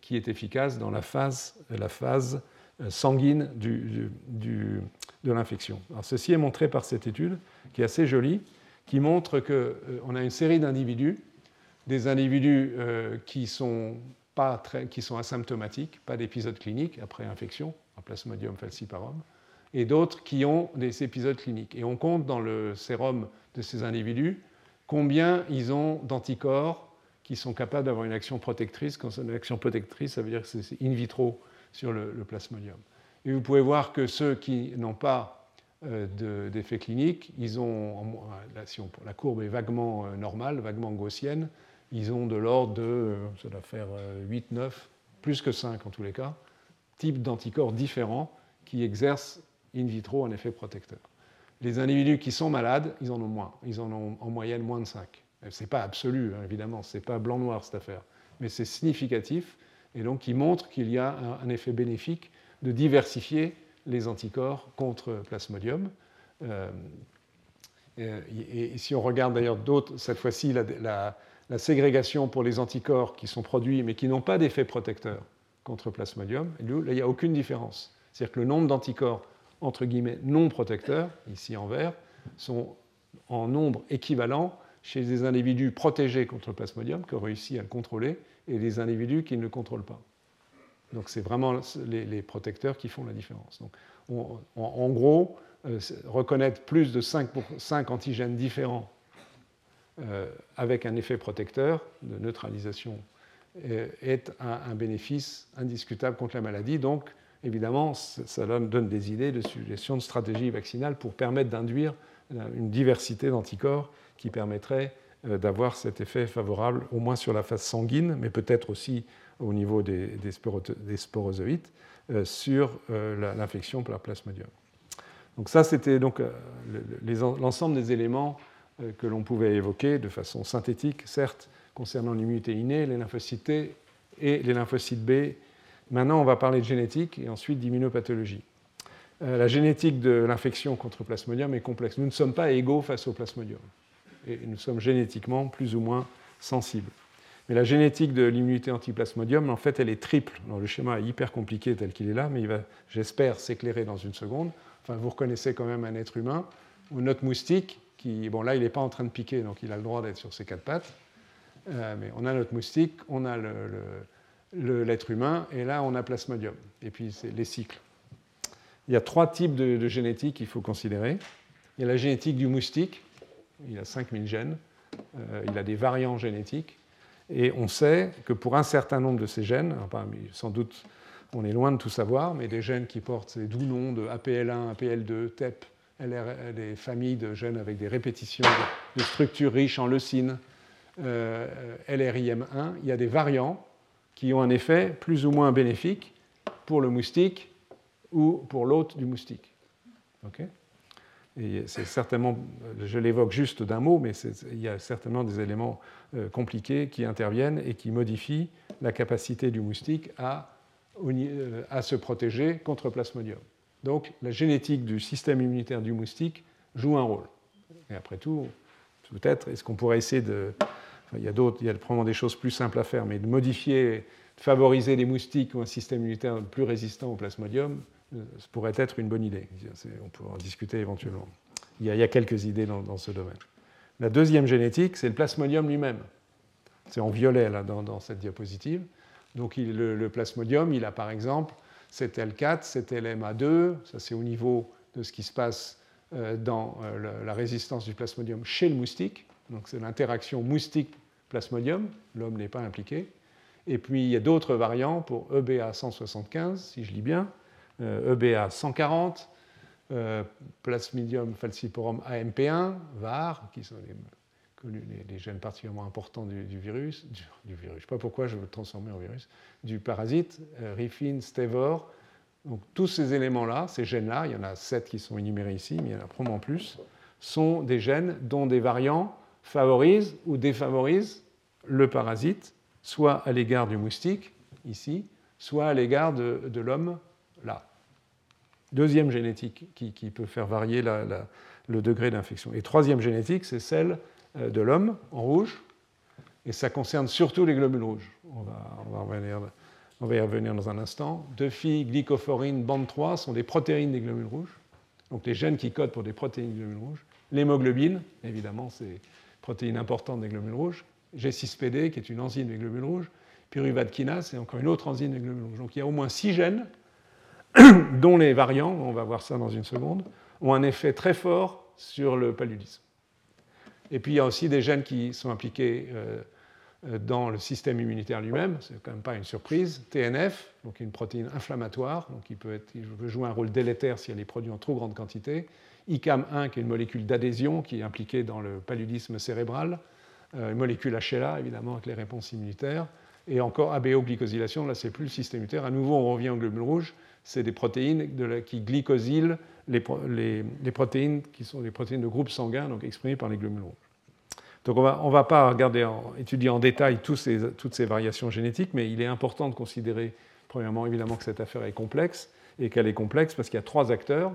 qui est efficace dans la phase, phase euh, sanguine de l'infection. Ceci est montré par cette étude, qui est assez jolie, qui montre qu'on euh, a une série d'individus, des individus euh, qui sont asymptomatiques, pas d'épisode clinique après infection, un plasmodium falciparum, et d'autres qui ont des épisodes cliniques. Et on compte dans le sérum de ces individus combien ils ont d'anticorps qui sont capables d'avoir une action protectrice. Quand c'est une action protectrice, ça veut dire que c'est in vitro sur le, plasmodium. Et vous pouvez voir que ceux qui n'ont pas euh, d'effet clinique, ils ont, la, si la courbe est vaguement euh, normale, vaguement gaussienne, ils ont de l'ordre de, euh, ça doit faire 8, 9, plus que 5 en tous les cas, types d'anticorps différents qui exercent in vitro un effet protecteur. Les individus qui sont malades, ils en ont moins. Ils en ont en moyenne moins de 5. Ce n'est pas absolu, hein, évidemment, ce n'est pas blanc-noir cette affaire, mais c'est significatif et donc qui montre qu'il y a un, effet bénéfique de diversifier les anticorps contre plasmodium. Euh, et, si on regarde d'ailleurs d'autres, cette fois-ci, la, la, ségrégation pour les anticorps qui sont produits mais qui n'ont pas d'effet protecteur contre plasmodium, là, il n'y a aucune différence. C'est-à-dire que le nombre d'anticorps, entre guillemets, non protecteurs, ici en vert, sont en nombre équivalent chez des individus protégés contre le plasmodium, qui ont réussi à le contrôler, et des individus qui ne le contrôlent pas. Donc c'est vraiment les, protecteurs qui font la différence. Donc, en gros, euh, reconnaître plus de 5, 5 antigènes différents euh, avec un effet protecteur de neutralisation euh, est un, bénéfice indiscutable contre la maladie. Donc, évidemment, ça donne des idées de suggestions de stratégie vaccinale pour permettre d'induire une diversité d'anticorps qui permettrait d'avoir cet effet favorable, au moins sur la phase sanguine, mais peut-être aussi au niveau des, des, sporozoïtes, sur l'infection par plasmodium. Donc ça, c'était donc euh, l'ensemble des éléments euh, que l'on pouvait évoquer de façon synthétique, certes, concernant l'immunité innée, les lymphocytes T et les lymphocytes B. Maintenant, on va parler de génétique et ensuite d'immunopathologie. Euh, la génétique de l'infection contre plasmodium est complexe. Nous ne sommes pas égaux face au plasmodium. Et nous sommes génétiquement plus ou moins sensibles. Mais la génétique de l'immunité anti-plasmodium, en fait, elle est triple. le schéma est hyper compliqué tel qu'il est là, mais il va, j'espère, s'éclairer dans une seconde. Enfin, vous reconnaissez quand même un être humain, ou notre moustique, qui, bon là, il n'est pas en train de piquer, donc il a le droit d'être sur ses quatre pattes. Euh, mais on a notre moustique, on a l'être humain, et là, on a plasmodium. Et puis, c'est les cycles. Il y a trois types de, génétique qu'il faut considérer. Il y a la génétique du moustique, il a 5000 gènes, euh, il a des variants génétiques, et on sait que pour un certain nombre de ces gènes, sans doute on est loin de tout savoir, mais des gènes qui portent ces doux noms de APL1, APL2, TEP, LR, des familles de gènes avec des répétitions de, structures riches en leucine, euh, LRIM1, il y a des variants qui ont un effet plus ou moins bénéfique pour le moustique ou pour l'hôte du moustique. et c'est certainement, je l'évoque juste d'un mot, mais il y a certainement des éléments euh, compliqués qui interviennent et qui modifient la capacité du moustique à euh, à se protéger contre plasmodium. Donc la génétique du système immunitaire du moustique joue un rôle. Et après tout, peut-être, est-ce qu'on pourrait essayer de... il y a d'autres, il y a probablement des choses plus simples à faire, mais de modifier, de favoriser des moustiques ou un système immunitaire plus résistant au plasmodium, euh, ce pourrait être une bonne idée. On pourrait en discuter éventuellement. Il y a, quelques idées dans, ce domaine. La deuxième génétique, c'est le plasmodium lui-même. C'est en violet là, dans cette diapositive. Donc le, plasmodium, il a par exemple cet L4, cet LMA2, ça c'est au niveau de ce qui se passe euh, dans euh, la résistance du plasmodium chez le moustique. Donc c'est l'interaction moustique-plasmodium, l'homme n'est pas impliqué. Et puis il y a d'autres variants pour EBA 175, si je lis bien, EBA 140, Plasmodium falciparum AMP1, VAR, qui sont les les, gènes particulièrement importants du, virus, du, virus, je ne sais pas pourquoi je veux le transformer en virus, du parasite, euh, Rifin, Stevor. Donc tous ces éléments-là, ces gènes-là, il y en a sept qui sont énumérés ici, mais il y en a probablement plus, sont des gènes dont des variants favorisent ou défavorisent le parasite, soit à l'égard du moustique, ici, soit à l'égard de, l'homme, là. Deuxième génétique qui, peut faire varier le degré d'infection. Et troisième génétique, c'est celle euh, de l'homme en rouge, et ça concerne surtout les globules rouges. On va, on va, revenir, on va y revenir dans un instant. Deux filles, glycophorine, bande 3 sont des protéines des globules rouges, donc les gènes qui codent pour des protéines des globules rouges. L'hémoglobine, évidemment, c'est protéine importante des globules rouges. G6PD, qui est une enzyme des globules rouges. Pyruvate kinase, c'est encore une autre enzyme des globules rouges. Donc il y a au moins six gènes (coughs) dont les variants, on va voir ça dans une seconde, ont un effet très fort sur le paludisme. Et puis il y a aussi des gènes qui sont impliqués euh, euh, dans le système immunitaire lui-même, c'est quand même pas une surprise. TNF, donc une protéine inflammatoire, donc il peut, jouer un rôle délétère si elle est produite en trop grande quantité. ICAM1, qui est une molécule d'adhésion qui est impliquée dans le paludisme cérébral. Euh, une molécule HLA, évidemment, avec les réponses immunitaires. Et encore ABO-glycosylation, là, c'est plus le système immunitaire. À nouveau, on revient au globule rouge. C'est des protéines qui glycosylent les, protéines qui sont des protéines de groupe sanguin, donc exprimées par les globules rouges. Donc on ne va pas regarder étudier en détail toutes ces variations génétiques, mais il est important de considérer, premièrement, évidemment, que cette affaire est complexe, et qu'elle est complexe parce qu'il y a trois acteurs,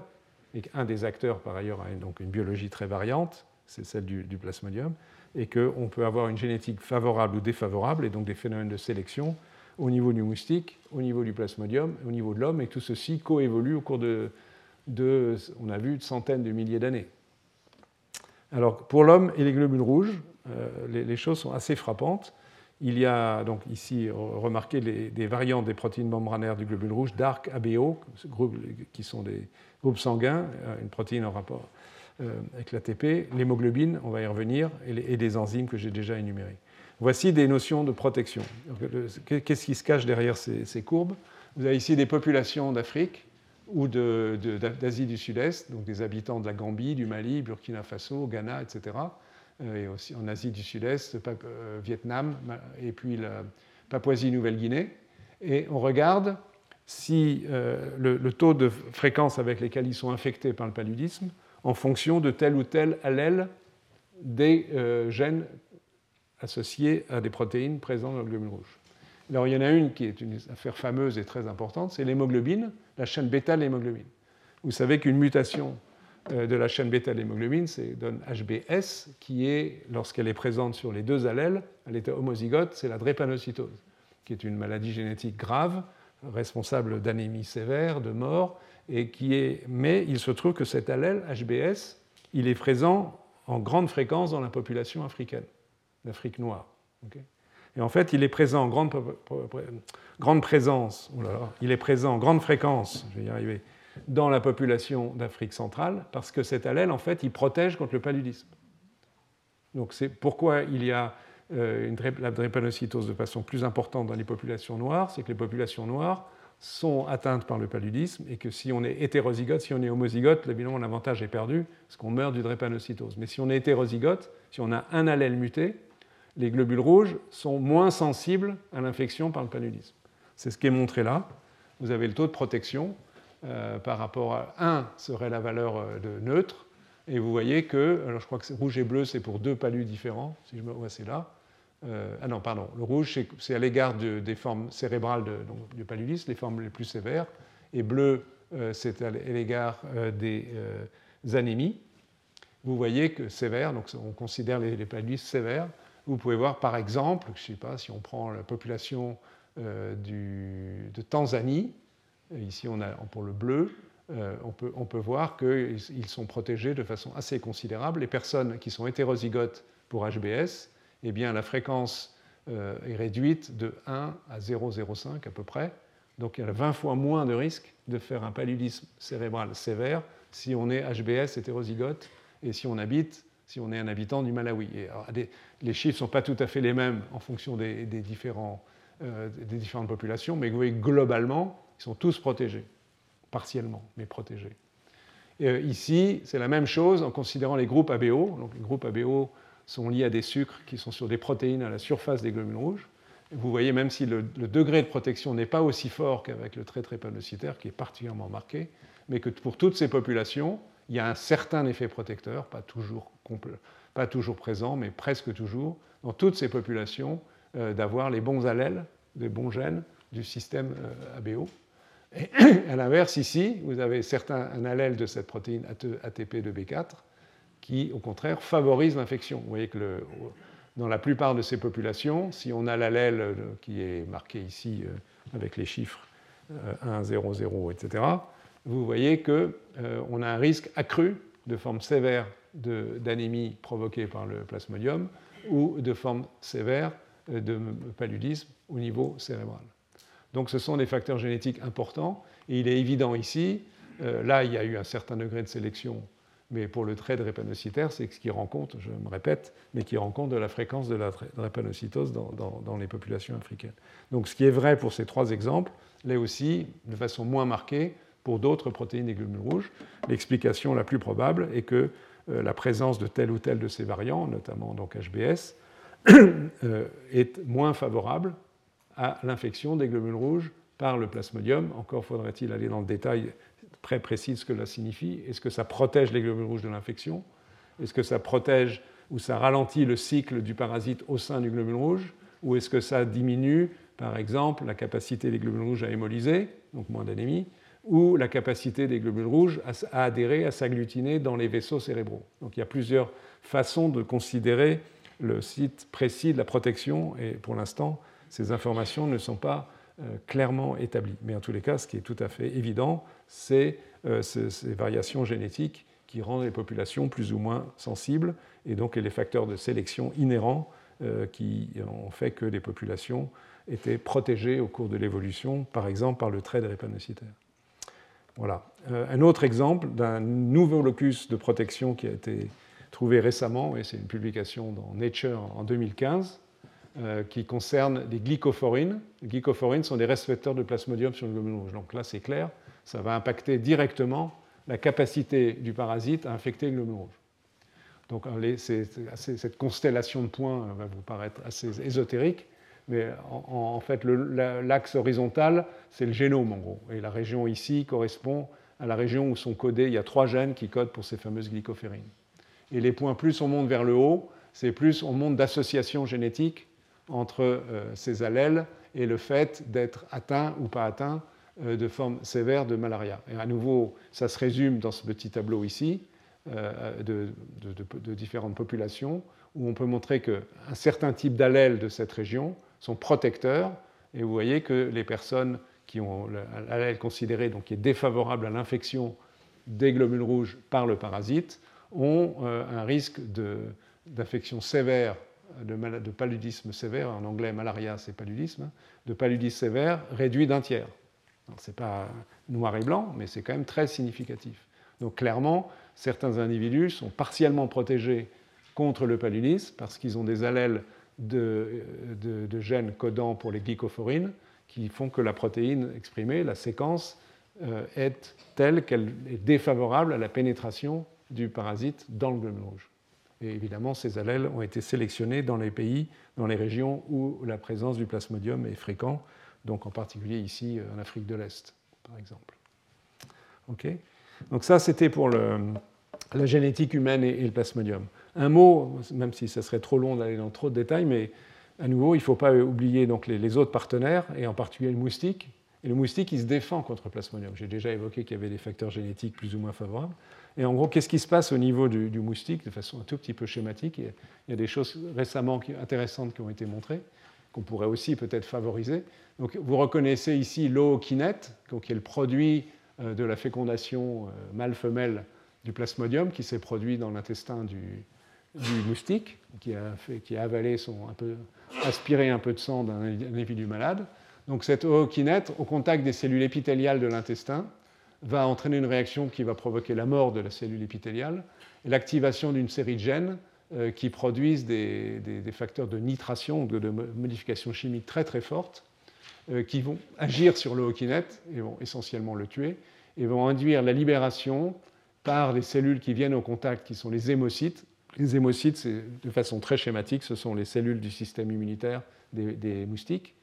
et qu'un des acteurs, par ailleurs, a donc une biologie très variante, c'est celle du, plasmodium, et qu'on peut avoir une génétique favorable ou défavorable, et donc des phénomènes de sélection au niveau du moustique, au niveau du plasmodium, au niveau de l'homme, et tout ceci coévolue au cours de, on a vu, de centaines de milliers d'années. Alors, pour l'homme et les globules rouges, euh, les, choses sont assez frappantes. Il y a donc ici, remarqué des variantes des protéines membranaires du globule rouge, DARC, ABO, qui sont des groupes sanguins, euh, une protéine en rapport euh, avec l'ATP, l'hémoglobine, on va y revenir, et des enzymes que j'ai déjà énumérées. Voici des notions de protection. Qu'est-ce qui se cache derrière ces, courbes? Vous avez ici des populations d'Afrique ou d'Asie du Sud-Est, donc des habitants de la Gambie, du Mali, Burkina Faso, Ghana, etc. Euh, et aussi en Asie du Sud-Est, euh, Vietnam, et puis la Papouasie-Nouvelle-Guinée. Et on regarde si le, le, taux de fréquence avec lesquels ils sont infectés par le paludisme en fonction de tel ou tel allèle des euh, gènes associés à des protéines présentes dans le globule rouge. Alors il y en a une qui est une affaire fameuse et très importante, c'est l'hémoglobine, la chaîne bêta de l'hémoglobine. Vous savez qu'une mutation euh, de la chaîne bêta de l'hémoglobine donne HBS, qui est, lorsqu'elle est présente sur les deux allèles, à l'état homozygote, c'est la drépanocytose, qui est une maladie génétique grave, responsable d'anémie sévère, de mort, et qui est, mais il se trouve que cet allèle HBS, il est présent en grande fréquence dans la population africaine, l'Afrique noire. et en fait, il est présent en grande, grande présence, oh il est présent en grande fréquence, je vais y arriver, dans la population d'Afrique centrale, parce que cet allèle, en fait, il protège contre le paludisme. Donc c'est pourquoi il y a euh, une, la drépanocytose de façon plus importante dans les populations noires, c'est que les populations noires sont atteintes par le paludisme et que si on est hétérozygote, si on est homozygote, évidemment l'avantage est perdu parce qu'on meurt du drépanocytose. Mais si on est hétérozygote, si on a un allèle muté, les globules rouges sont moins sensibles à l'infection par le paludisme. C'est ce qui est montré là. Vous avez le taux de protection euh, par rapport à 1 serait la valeur euh, de neutre. Et vous voyez que, alors je crois que rouge et bleu, c'est pour deux palus différents, si je me vois, c'est là. Euh, ah non, pardon, le rouge, c'est à l'égard des formes cérébrales du paludisme, les formes les plus sévères, et bleu, c'est à l'égard des anémies. Vous voyez que sévère, donc on considère les, les sévères. Vous pouvez voir par exemple, je ne sais pas, si on prend la population de Tanzanie, ici on a pour le bleu, on, peut, on, peut, voir qu'ils sont protégés de façon assez considérable. Les personnes qui sont hétérozygotes pour HBS, eh bien, la fréquence euh, est réduite de 1 à 0,05 à peu près. Donc il y a 20 fois moins de risque de faire un paludisme cérébral sévère si on est HBS hétérozygote et si on habite, si on est un habitant du Malawi. les chiffres ne sont pas tout à fait les mêmes en fonction des, différents, euh, des différentes populations, mais globalement, ils sont tous protégés, partiellement, mais protégés. Euh, ici, c'est la même chose en considérant les groupes ABO. Donc les groupes ABO sont liés à des sucres qui sont sur des protéines à la surface des globules rouges. vous voyez, même si le, degré de protection n'est pas aussi fort qu'avec le trait drépanocytaire, qui est particulièrement marqué, mais que pour toutes ces populations, il y a un certain effet protecteur, pas toujours, pas toujours présent, mais presque toujours, dans toutes ces populations, euh, d'avoir les bons allèles, les bons gènes du système euh, ABO. Et (clears throat) à l'inverse, ici, vous avez certains, un allèle de cette protéine ATP de B4 qui, au contraire, favorise l'infection. Vous voyez que dans la plupart de ces populations, si on a l'allèle euh, qui est marqué ici euh, avec les chiffres 1, 0, 0, etc., vous voyez qu'on euh, a un risque accru de forme sévère d'anémie provoquée par le plasmodium ou de forme sévère de paludisme au niveau cérébral. Donc ce sont des facteurs génétiques importants et il est évident ici, là il y a eu un certain degré de sélection mais pour le trait drépanocytaire, c'est ce qui rend compte, je me répète, mais qui rend compte de la fréquence de la drépanocytose dans, dans, les populations africaines. Donc ce qui est vrai pour ces trois exemples l'est aussi de façon moins marquée pour d'autres protéines des globules rouges. L'explication la plus probable est que euh, la présence de tel ou tel de ces variants, notamment donc HBS, (clears throat) euh, est moins favorable à l'infection des globules rouges par le plasmodium. Encore faudrait-il aller dans le détail très précis de ce que cela signifie. Est-ce que ça protège les globules rouges de l'infection? Est-ce que ça protège ou ça ralentit le cycle du parasite au sein du globule rouge? Ou est-ce que ça diminue, par exemple, la capacité des globules rouges à hémolyser, donc moins d'anémie, ou la capacité des globules rouges à adhérer, à s'agglutiner dans les vaisseaux cérébraux? Donc il y a plusieurs façons de considérer le site précis de la protection, et pour l'instant, ces informations ne sont pas euh, clairement établies. Mais en tous les cas, ce qui est tout à fait évident, c'est euh, ces variations génétiques qui rendent les populations plus ou moins sensibles, et donc les facteurs de sélection inhérents euh, qui ont fait que les populations étaient protégées au cours de l'évolution, par exemple par le trait des drépanocytaire. Voilà. un autre exemple d'un nouveau locus de protection qui a été trouvé récemment, et c'est une publication dans Nature en 2015, euh, qui concerne les glycophorines. Les glycophorines sont des récepteurs de plasmodium sur le globule rouge. Donc là, c'est clair, ça va impacter directement la capacité du parasite à infecter le globule rouge. Donc cette constellation de points va vous paraître assez ésotérique, mais en, fait, l'axe horizontal, c'est le génome en gros. Et la région ici correspond à la région où sont codés, il y a trois gènes qui codent pour ces fameuses glycophérines. Et les points, plus on monte vers le haut, c'est plus on monte d'association génétique entre euh, ces allèles et le fait d'être atteint ou pas atteint euh, de forme sévère de malaria. Et à nouveau, ça se résume dans ce petit tableau ici euh, de, différentes populations où on peut montrer qu'un certain type d'allèles de cette région sont protecteurs. Et vous voyez que les personnes qui ont l'allèle considéré donc qui est défavorable à l'infection des globules rouges par le parasite ont euh, un risque d'infection sévère, de, paludisme sévère, en anglais malaria c'est paludisme, de paludisme sévère réduit d'un tiers. Ce n'est pas noir et blanc, mais c'est quand même très significatif. Donc clairement, certains individus sont partiellement protégés contre le paludisme parce qu'ils ont des allèles de, gènes codants pour les glycophorines qui font que la protéine exprimée, la séquence, euh, est telle qu'elle est défavorable à la pénétration du parasite dans le globule rouge. Et évidemment, ces allèles ont été sélectionnés dans les pays, dans les régions où la présence du plasmodium est fréquente, donc en particulier ici en Afrique de l'Est, par exemple. Ok donc ça, c'était pour la génétique humaine et, le plasmodium. Un mot, même si ça serait trop long d'aller dans trop de détails, mais à nouveau, il ne faut pas oublier donc les, les, autres partenaires, et en particulier le moustique. Et le moustique, il se défend contre le plasmodium. J'ai déjà évoqué qu'il y avait des facteurs génétiques plus ou moins favorables. Et en gros, qu'est-ce qui se passe au niveau du, moustique de façon un tout petit peu schématique il y, a, des choses récemment intéressantes qui ont été montrées, qu'on pourrait aussi peut-être favoriser. Donc, vous reconnaissez ici l'ookinète, qui est le produit euh, de la fécondation euh, mâle-femelle du plasmodium qui s'est produit dans l'intestin du, moustique, qui a, avalé aspiré un peu de sang d'un individu malade. Donc cette ookinète, au contact des cellules épithéliales de l'intestin, va entraîner une réaction qui va provoquer la mort de la cellule épithéliale et l'activation d'une série de gènes euh, qui produisent des, facteurs de nitration, de, de, modification chimique très très fortes, euh, qui vont agir sur le hokinette et vont essentiellement le tuer, et vont induire la libération par les cellules qui viennent au contact, qui sont les hémocytes. Les hémocytes, de façon très schématique, ce sont les cellules du système immunitaire des moustiques.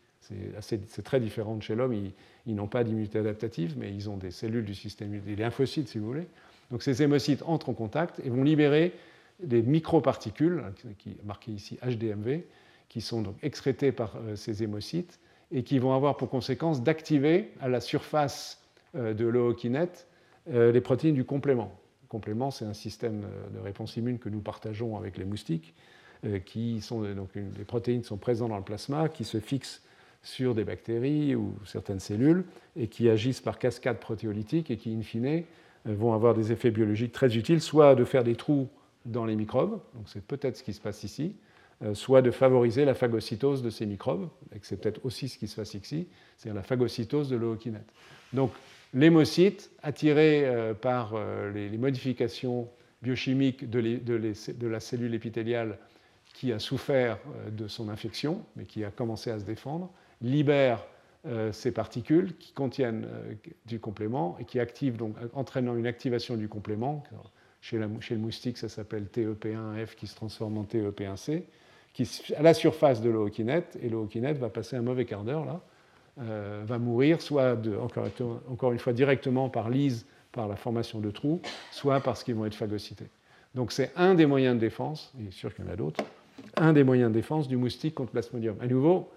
C'est très différent chez l'homme. Ils, n'ont pas d'immunité adaptative, mais ils ont des cellules du système, des lymphocytes, si vous voulez. Donc ces hémocytes entrent en contact et vont libérer des microparticules, qui marquées ici HDMV, qui sont donc excrétées par euh, ces hémocytes et qui vont avoir pour conséquence d'activer à la surface euh, de l'ookinète euh, les protéines du complément. Le complément, c'est un système de réponse immune que nous partageons avec les moustiques, qui sont donc les protéines sont présentes dans le plasma, qui se fixent sur des bactéries ou certaines cellules et qui agissent par cascade protéolytique et qui, in fine, euh, vont avoir des effets biologiques très utiles, soit de faire des trous dans les microbes, donc c'est peut-être ce qui se passe ici, euh, soit de favoriser la phagocytose de ces microbes, et c'est peut-être aussi ce qui se passe ici, c'est-à-dire la phagocytose de l'ookinète. Donc l'hémocyte, attiré euh, par les modifications biochimiques de la cellule épithéliale qui a souffert de son infection, mais qui a commencé à se défendre, libère euh, ces particules qui contiennent euh, du complément et qui activent, donc, entraînant une activation du complément. Chez, le moustique, ça s'appelle TEP1F qui se transforme en TEP1C, qui, à la surface de l'ookinette, et l'ookinette va passer un mauvais quart d'heure là, euh, va mourir soit encore, encore, une fois directement par lise, par la formation de trous, soit parce qu'ils vont être phagocytés. Donc c'est un des moyens de défense, et sûr qu'il y en a d'autres, un des moyens de défense du moustique contre Plasmodium. À nouveau,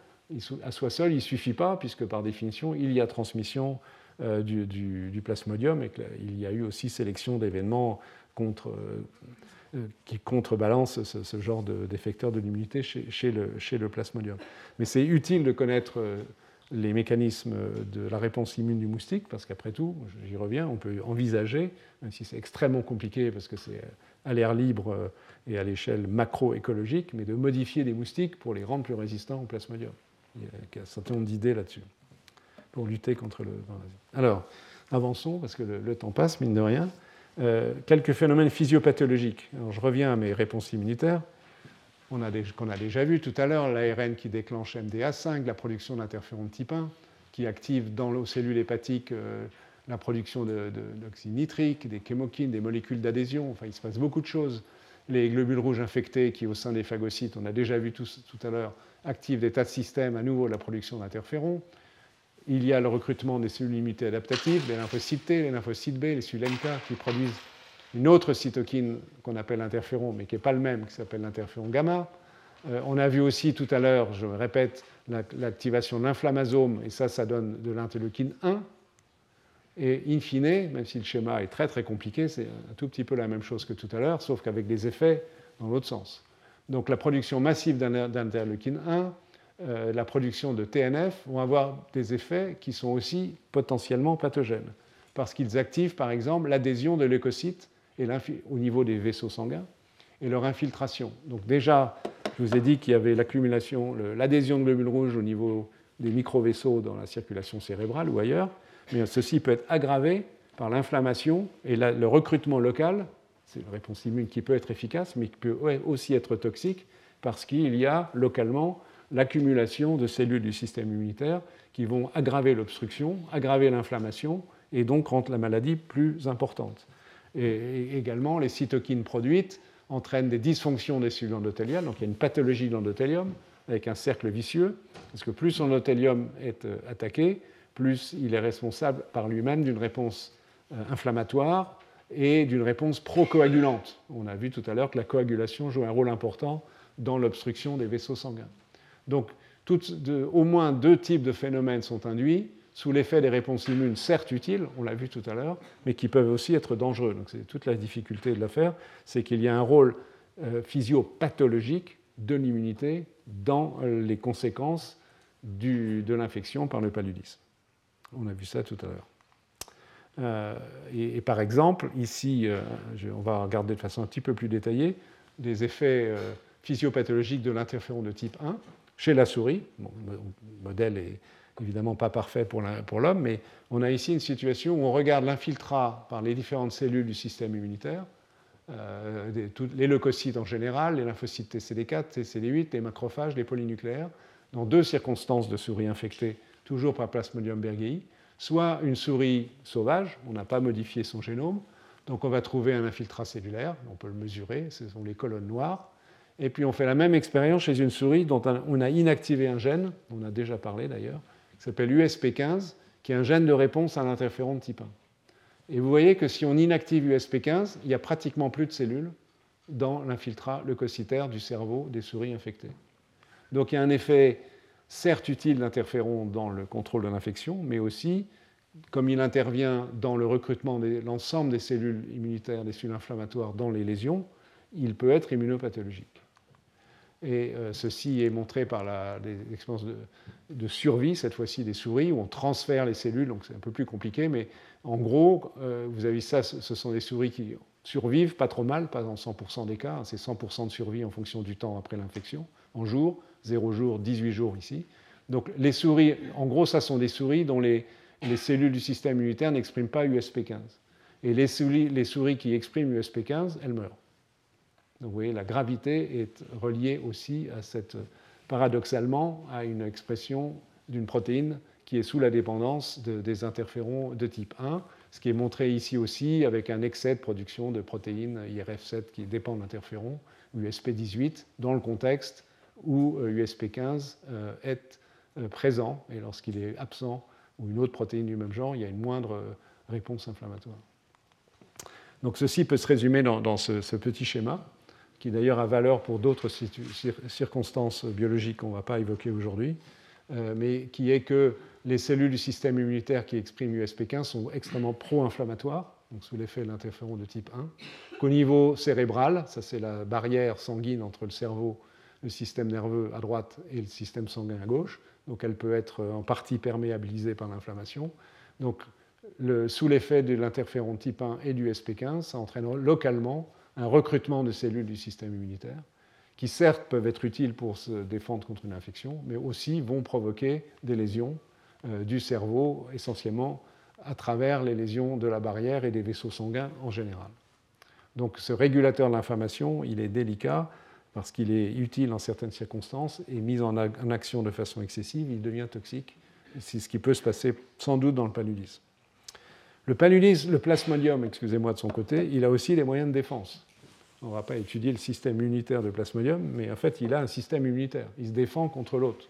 à soi seul, il ne suffit pas, puisque par définition, il y a transmission euh, du, plasmodium et qu'il y a eu aussi sélection d'événements euh, qui contrebalancent ce, genre d'effecteurs de, l'immunité chez, le, chez, le, plasmodium. Mais c'est utile de connaître euh, les mécanismes de la réponse immune du moustique, parce qu'après tout, j'y reviens, on peut envisager, même si c'est extrêmement compliqué parce que c'est à l'air libre et à l'échelle macroécologique, mais de modifier des moustiques pour les rendre plus résistants au plasmodium. Il y a un certain nombre d'idées là-dessus pour lutter contre le. Alors, avançons, parce que le, temps passe, mine de rien. Euh, quelques phénomènes physiopathologiques. Alors, je reviens à mes réponses immunitaires. On a qu'on a déjà vu tout à l'heure, l'ARN qui déclenche MDA5, la production d'interféron de type 1, qui active dans les cellules hépatiques euh, la production d'oxyde nitrique, des chémokines, des molécules d'adhésion. Enfin, il se passe beaucoup de choses. Les globules rouges infectés qui, au sein des phagocytes, on a déjà vu tout, à l'heure, activent des tas de systèmes, à nouveau la production d'interférons il y a le recrutement des cellules immunitaires adaptatives, les lymphocytes T, les lymphocytes B, les cellules NK qui produisent une autre cytokine qu'on appelle interféron, mais qui n'est pas le même, qui s'appelle l'interféron gamma. Euh, on a vu aussi tout à l'heure, je répète, l'activation de l'inflammasome, et ça, ça donne de l'interleukine 1. Et in fine, même si le schéma est très très compliqué, c'est un tout petit peu la même chose que tout à l'heure, sauf qu'avec des effets dans l'autre sens. Donc la production massive d'interleukine 1, euh, la production de TNF vont avoir des effets qui sont aussi potentiellement pathogènes, parce qu'ils activent par exemple l'adhésion de leucocytes au niveau des vaisseaux sanguins et leur infiltration. Donc déjà, je vous ai dit qu'il y avait l'accumulation, l'adhésion de globules rouges au niveau des micro-vaisseaux dans la circulation cérébrale ou ailleurs, ceci peut être aggravé par l'inflammation et le recrutement local, c'est une réponse immune qui peut être efficace, mais qui peut aussi être toxique, parce qu'il y a localement l'accumulation de cellules du système immunitaire qui vont aggraver l'obstruction, aggraver l'inflammation et donc rendre la maladie plus importante. Et également, les cytokines produites entraînent des dysfonctions des cellules endothéliales, donc il y a une pathologie de avec un cercle vicieux, parce que plus son endothélium est euh, attaqué, plus il est responsable par lui-même d'une réponse euh, inflammatoire et d'une réponse procoagulante. On a vu tout à l'heure que la coagulation joue un rôle important dans l'obstruction des vaisseaux sanguins. Donc, au moins deux types de phénomènes sont induits sous l'effet des réponses immunes, certes utiles, on l'a vu tout à l'heure, mais qui peuvent aussi être dangereux. Donc, c'est toute la difficulté de l'affaire, c'est qu'il y a un rôle euh, physiopathologique de l'immunité dans les conséquences de l'infection par le paludisme. On a vu ça tout à l'heure. Euh, et, par exemple, ici, on va regarder de façon un petit peu plus détaillée des effets physiopathologiques de l'interféron de type 1 chez la souris. le modèle est évidemment pas parfait pour l'homme, mais on a ici une situation où on regarde l'infiltrat par les différentes cellules du système immunitaire, euh, les leucocytes en général, les lymphocytes TCD4, TCD8, les macrophages, les polynucléaires, dans deux circonstances de souris infectées, toujours par Plasmodium berghei, soit une souris sauvage, on n'a pas modifié son génome, donc on va trouver un infiltrat cellulaire, on peut le mesurer, ce sont les colonnes noires, et puis on fait la même expérience chez une souris dont on a inactivé un gène, on a déjà parlé d'ailleurs, qui s'appelle USP15, qui est un gène de réponse à l'interféron de type 1. Et vous voyez que si on inactive USP15, il n'y a pratiquement plus de cellules dans l'infiltrat leucocytaire du cerveau des souris infectées. Donc il y a un effet certes utile d'interféron dans le contrôle de l'infection, mais aussi, comme il intervient dans le recrutement de l'ensemble des cellules immunitaires, des cellules inflammatoires dans les lésions, il peut être immunopathologique. Et euh, ceci est montré par l'expérience de, survie, cette fois-ci des souris, où on transfère les cellules, donc c'est un peu plus compliqué, mais en gros, euh, vous avez ça, ce sont des souris qui survivent pas trop mal, pas dans 100% des cas, hein, c'est 100% de survie en fonction du temps après l'infection, en jour, 0 jours, 18 jours ici. Donc les souris, en gros, ça sont des souris dont les, cellules du système immunitaire n'expriment pas USP15. Et les souris, les souris qui expriment USP15, elles meurent. Donc vous voyez, la gravité est reliée aussi à cette, paradoxalement à une expression d'une protéine qui est sous la dépendance des interférons de type 1, ce qui est montré ici aussi avec un excès de production de protéines IRF7 qui dépendent d'interférons, USP18, dans le contexte où USP15 est présent, et lorsqu'il est absent, ou une autre protéine du même genre, il y a une moindre réponse inflammatoire. Donc ceci peut se résumer dans, ce, petit schéma, qui d'ailleurs a valeur pour d'autres circonstances biologiques qu'on ne va pas évoquer aujourd'hui, euh, mais qui est que les cellules du système immunitaire qui expriment USP15 sont extrêmement pro-inflammatoires, donc sous l'effet de l'interféron de type 1, qu'au niveau cérébral, ça c'est la barrière sanguine entre le cerveau, le système nerveux à droite et le système sanguin à gauche, donc elle peut être en partie perméabilisée par l'inflammation. Donc sous l'effet de l'interféron type 1 et du SP15, ça entraîne localement un recrutement de cellules du système immunitaire, qui certes peuvent être utiles pour se défendre contre une infection, mais aussi vont provoquer des lésions euh, du cerveau, essentiellement à travers les lésions de la barrière et des vaisseaux sanguins en général. Donc ce régulateur de l'inflammation, il est délicat parce qu'il est utile en certaines circonstances et mis en, action de façon excessive, il devient toxique. C'est ce qui peut se passer sans doute dans le paludisme. Le le plasmodium, excusez-moi de son côté, il a aussi des moyens de défense. On ne va pas étudier le système immunitaire de plasmodium, mais en fait, il a un système immunitaire. Il se défend contre l'autre.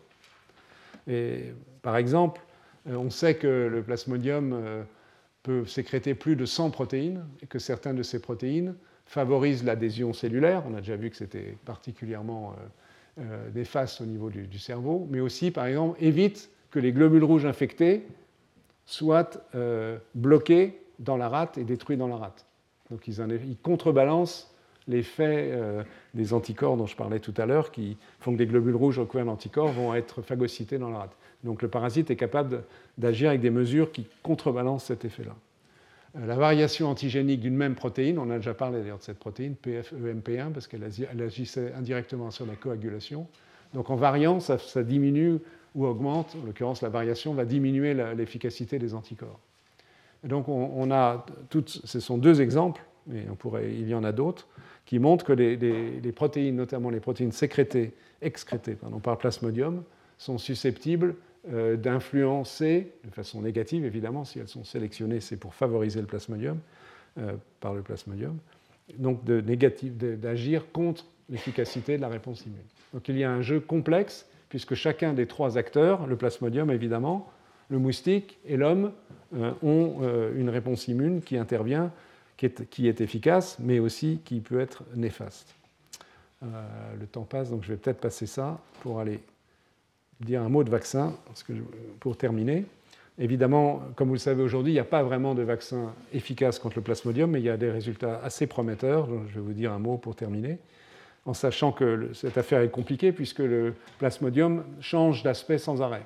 Et par exemple, euh, on sait que le plasmodium euh, peut sécréter plus de 100 protéines et que certaines de ces protéines favorisent l'adhésion cellulaire. On a déjà vu que c'était particulièrement euh, néfaste au niveau du, cerveau, mais aussi, par exemple, évite que les globules rouges infectés soit euh, bloqués dans la rate et détruits dans la rate. Donc ils, contrebalancent l'effet euh, des anticorps dont je parlais tout à l'heure, qui font que des globules rouges recouverts d'anticorps vont être phagocytés dans la rate. Donc le parasite est capable d'agir avec des mesures qui contrebalancent cet effet-là. Euh, la variation antigénique d'une même protéine, on a déjà parlé d'ailleurs de cette protéine, PFEMP1, parce qu'elle agissait indirectement sur la coagulation. Donc en variant, ça diminue ou augmente, en l'occurrence la variation va diminuer l'efficacité des anticorps. donc on, a toutes, ce sont deux exemples, mais on pourrait, il y en a d'autres, qui montrent que les, protéines, notamment les protéines sécrétées, excrétées pardon, par plasmodium, sont susceptibles d'influencer, de façon négative évidemment, si elles sont sélectionnées, c'est pour favoriser le plasmodium, euh, par le plasmodium, donc d'agir contre l'efficacité de la réponse immune. Donc il y a un jeu complexe puisque chacun des trois acteurs, le plasmodium évidemment, le moustique et l'homme, euh, ont euh, une réponse immune qui intervient, qui est, efficace, mais aussi qui peut être néfaste. Euh, le temps passe, donc je vais peut-être passer ça pour aller dire un mot de vaccin, pour terminer. Évidemment, comme vous le savez aujourd'hui, il n'y a pas vraiment de vaccin efficace contre le plasmodium, mais il y a des résultats assez prometteurs. je vais vous dire un mot pour terminer en sachant que cette affaire est compliquée puisque le plasmodium change d'aspect sans arrêt.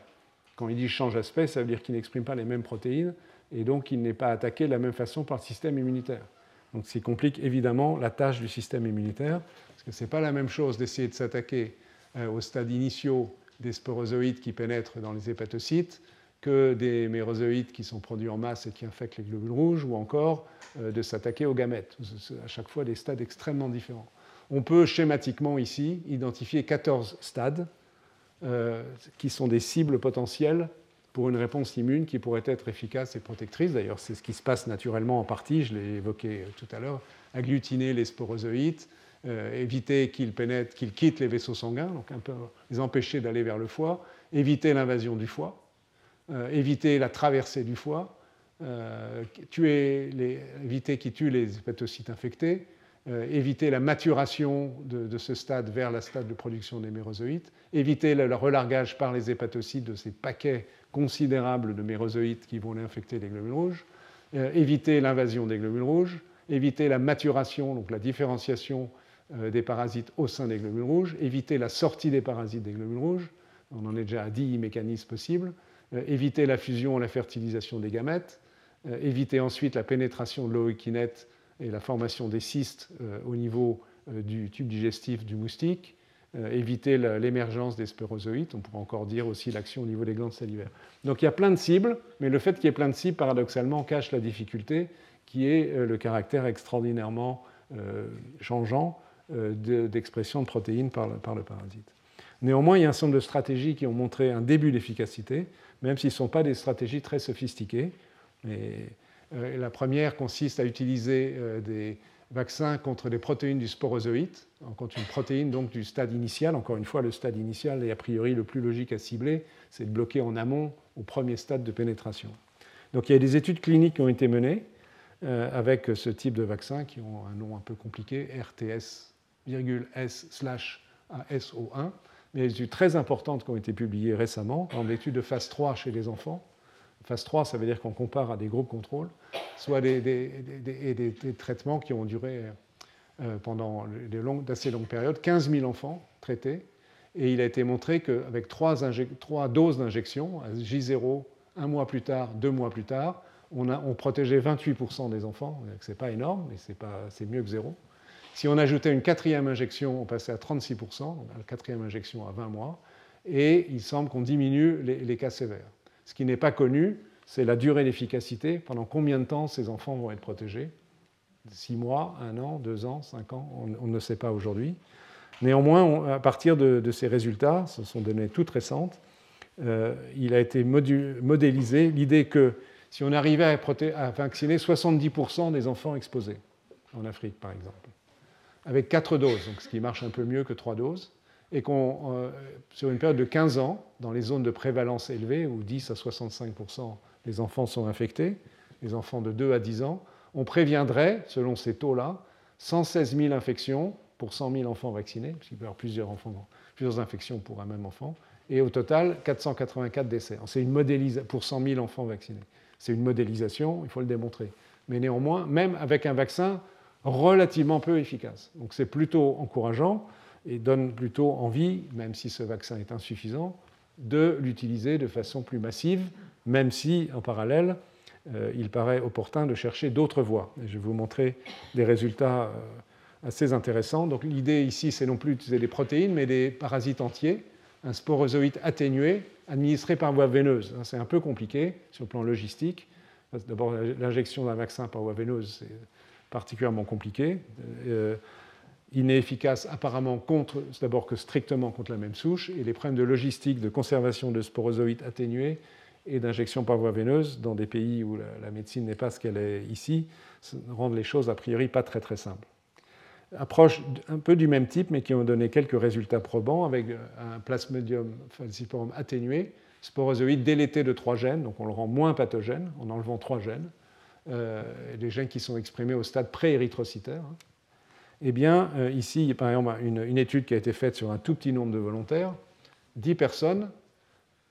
Quand il dit change d'aspect, ça veut dire qu'il n'exprime pas les mêmes protéines et donc il n'est pas attaqué de la même façon par le système immunitaire. Donc ce qui complique évidemment la tâche du système immunitaire, parce que ce n'est pas la même chose d'essayer de s'attaquer euh, aux stades initiaux des sporozoïdes qui pénètrent dans les hépatocytes que des mérozoïdes qui sont produits en masse et qui infectent les globules rouges, ou encore euh, de s'attaquer aux gamètes. À chaque fois des stades extrêmement différents on peut schématiquement ici identifier 14 stades euh, qui sont des cibles potentielles pour une réponse immune qui pourrait être efficace et protectrice. D'ailleurs, c'est ce qui se passe naturellement en partie, je l'ai évoqué tout à l'heure, agglutiner les sporozoïtes, euh, éviter qu'ils pénètrent, qu'ils quittent les vaisseaux sanguins, donc un peu les empêcher d'aller vers le foie, éviter l'invasion du foie, euh, éviter la traversée du foie, tuer éviter qu'ils tuent les hépatocytes infectés, euh, éviter la maturation de, ce stade vers la stade de production des mérozoïtes, éviter le, relargage par les hépatocytes de ces paquets considérables de mérozoïtes qui vont infecter les globules rouges, euh, éviter l'invasion des globules rouges, éviter la maturation, donc la différenciation euh, des parasites au sein des globules rouges, éviter la sortie des parasites des globules rouges, on en est déjà à 10 mécanismes possibles, éviter la fusion la fertilisation des gamètes, éviter ensuite la pénétration de l'ookinète et la formation des cystes euh, au niveau euh, du tube digestif du moustique, euh, éviter l'émergence des sporozoïdes, on pourrait encore dire aussi l'action au niveau des glandes salivaires. Donc il y a plein de cibles, mais le fait qu'il y ait plein de cibles, paradoxalement, cache la difficulté qui est le caractère extraordinairement changeant d'expression de protéines par le, par le parasite. Néanmoins, il y a un certain nombre de stratégies qui ont montré un début d'efficacité, même s'ils ne sont pas des stratégies très sophistiquées. Euh, la première consiste à utiliser euh, vaccin contre des protéines du sporozoïte, contre une protéine donc du stade initial. Encore une fois, le stade initial est a priori le plus logique à cibler, c'est de bloquer en amont au premier stade de pénétration. Donc il y a des études cliniques qui ont été menées euh, avec ce type de vaccin qui ont un nom un peu compliqué, RTS-S/ASO1, mais des études très importantes qui ont été publiées récemment, dans l'étude de phase 3 chez les enfants. Phase 3, ça veut dire qu'on compare à des groupes contrôles, soit des, des, traitements qui ont duré euh, pendant d'assez longues périodes, 15 000 enfants traités, et il a été montré qu'avec trois, trois, doses d'injection, J0, un mois plus tard, deux mois plus tard, on protégeait 28% des enfants, ce n'est pas énorme, mais c'est mieux que zéro. Si on ajoutait une quatrième injection, on passait à 36%, la quatrième injection à 20 mois, et il semble qu'on diminue les, cas sévères. Ce qui n'est pas connu, c'est la durée d'efficacité, pendant combien de temps ces enfants vont être protégés. 6 mois, 1 an, 2 ans, 5 ans, on, ne sait pas aujourd'hui. Néanmoins, à partir de, ces résultats, ce sont des données toutes récentes, euh, il a été modélisé l'idée que si on arrivait à vacciner 70% des enfants exposés, en Afrique par exemple, avec 4 doses, donc ce qui marche un peu mieux que 3 doses, et qu'on, euh, sur une période de 15 ans, dans les zones de prévalence élevée, où 10 à 65% des enfants sont infectés, les enfants de 2 à 10 ans, on préviendrait, selon ces taux-là, 116 000 infections pour 100 000 enfants vaccinés, puisqu'il peut y avoir plusieurs, enfants, plusieurs infections pour un même enfant, et au total 484 décès. C'est une modélisation pour 100 000 enfants vaccinés. C'est une modélisation, il faut le démontrer. Mais néanmoins, même avec un vaccin relativement peu efficace. Donc c'est plutôt encourageant et donne plutôt envie, même si ce vaccin est insuffisant, de l'utiliser de façon plus massive, même si en parallèle, euh, il paraît opportun de chercher d'autres voies. je vais vous montrer des résultats euh, assez intéressants. Donc l'idée ici, c'est non plus d'utiliser des protéines, mais des parasites entiers, un sporozoïde atténué administré par voie veineuse. C'est un peu compliqué sur le plan logistique. D'abord, l'injection d'un vaccin par voie veineuse, c'est particulièrement compliqué. Euh, il efficace apparemment contre, d'abord que strictement contre la même souche, et les problèmes de logistique, de conservation de sporozoïdes atténués et d'injection par voie veineuse dans des pays où la, médecine n'est pas ce qu'elle est ici, rendent les choses a priori pas très très simples. Approche un peu du même type, mais qui ont donné quelques résultats probants avec un plasmodium falciparum atténué, sporozoïde délété de trois gènes, donc on le rend moins pathogène en enlevant trois gènes, euh, des gènes qui sont exprimés au stade pré-érythrocytaire. Hein. Eh bien, euh, ici, il y a par exemple une, étude qui a été faite sur un tout petit nombre de volontaires, 10 personnes.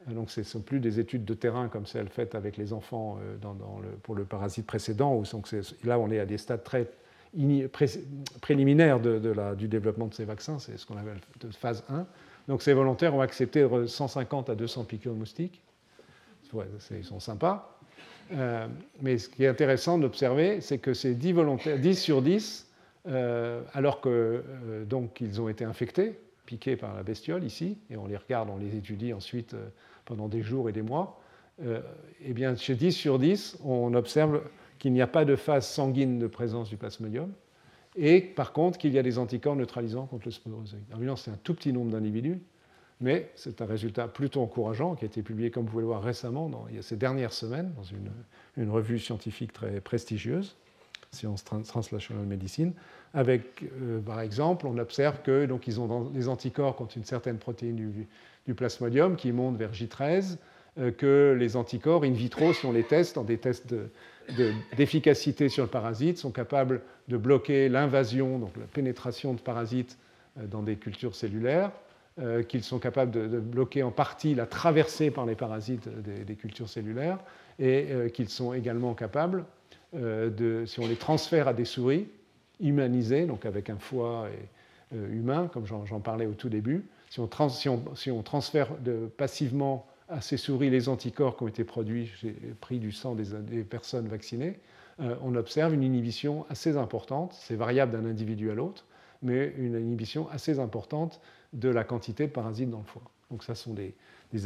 Euh, donc, ce ne sont plus des études de terrain comme celles faites avec les enfants pour le parasite précédent. Où là, on est à des stades très préliminaires du développement de ces vaccins. C'est ce qu'on appelle de phase 1. Donc, ces volontaires ont accepté 150 à 200 piqûres de moustiques. ils sont sympas. Euh, mais ce qui est intéressant d'observer, c'est que ces 10 volontaires, 10 sur 10, euh, alors qu'ils euh, donc ils ont été infectés, piqués par la bestiole ici, et on les regarde, on les étudie ensuite pendant des jours et des mois, eh bien chez 10 sur 10, on observe qu'il n'y a pas de phase sanguine de présence du plasmodium, et par contre qu'il y a des anticorps neutralisants contre le sporozoïde. Évidemment, c'est un tout petit nombre d'individus, mais c'est un résultat plutôt encourageant qui a été publié, comme vous pouvez le voir récemment, dans, il y a ces dernières semaines, dans une, revue scientifique très prestigieuse, Science Translational Medicine, avec, euh, par exemple, on observe que donc ils ont des anticorps contre une certaine protéine du, plasmodium qui monte vers J13, euh, que les anticorps in vitro, si on les teste dans des tests d'efficacité sur le parasite, sont capables de bloquer l'invasion, donc la pénétration de parasites euh, dans des cultures cellulaires, euh, qu'ils sont capables de, bloquer en partie la traversée par les parasites des, cultures cellulaires et euh, qu'ils sont également capables, euh, de, si on les transfère à des souris humanisées, donc avec un foie humain, comme j'en parlais au tout début, si on, si on, transfère passivement à ces souris les anticorps qui ont été produits, pris du sang des personnes vaccinées, on observe une inhibition assez importante, c'est variable d'un individu à l'autre, mais une inhibition assez importante de la quantité de parasites dans le foie. Donc ça sont des,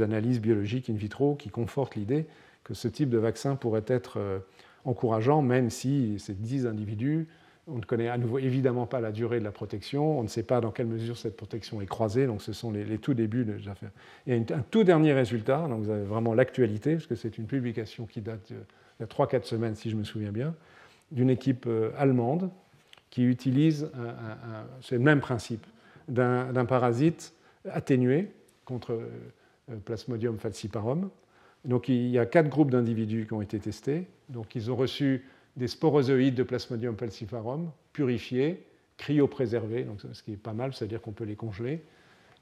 analyses biologiques in vitro qui confortent l'idée que ce type de vaccin pourrait être euh, encourageant, même si ces 10 individus, on ne connaît à nouveau évidemment pas la durée de la protection, on ne sait pas dans quelle mesure cette protection est croisée, donc ce sont les, tout débuts de l'affaire. Il y a un tout dernier résultat, donc vous avez vraiment l'actualité, parce que c'est une publication qui date il y a 3-4 semaines, si je me souviens bien, d'une équipe euh, allemande qui utilise, c'est le même principe, d'un parasite atténué contre euh, Plasmodium falciparum. Donc il y a quatre groupes d'individus qui ont été testés. Donc ils ont reçu des sporozoïdes de Plasmodium falciparum purifiés, cryopréservés, donc ce qui est pas mal, c'est-à-dire qu'on peut les congeler,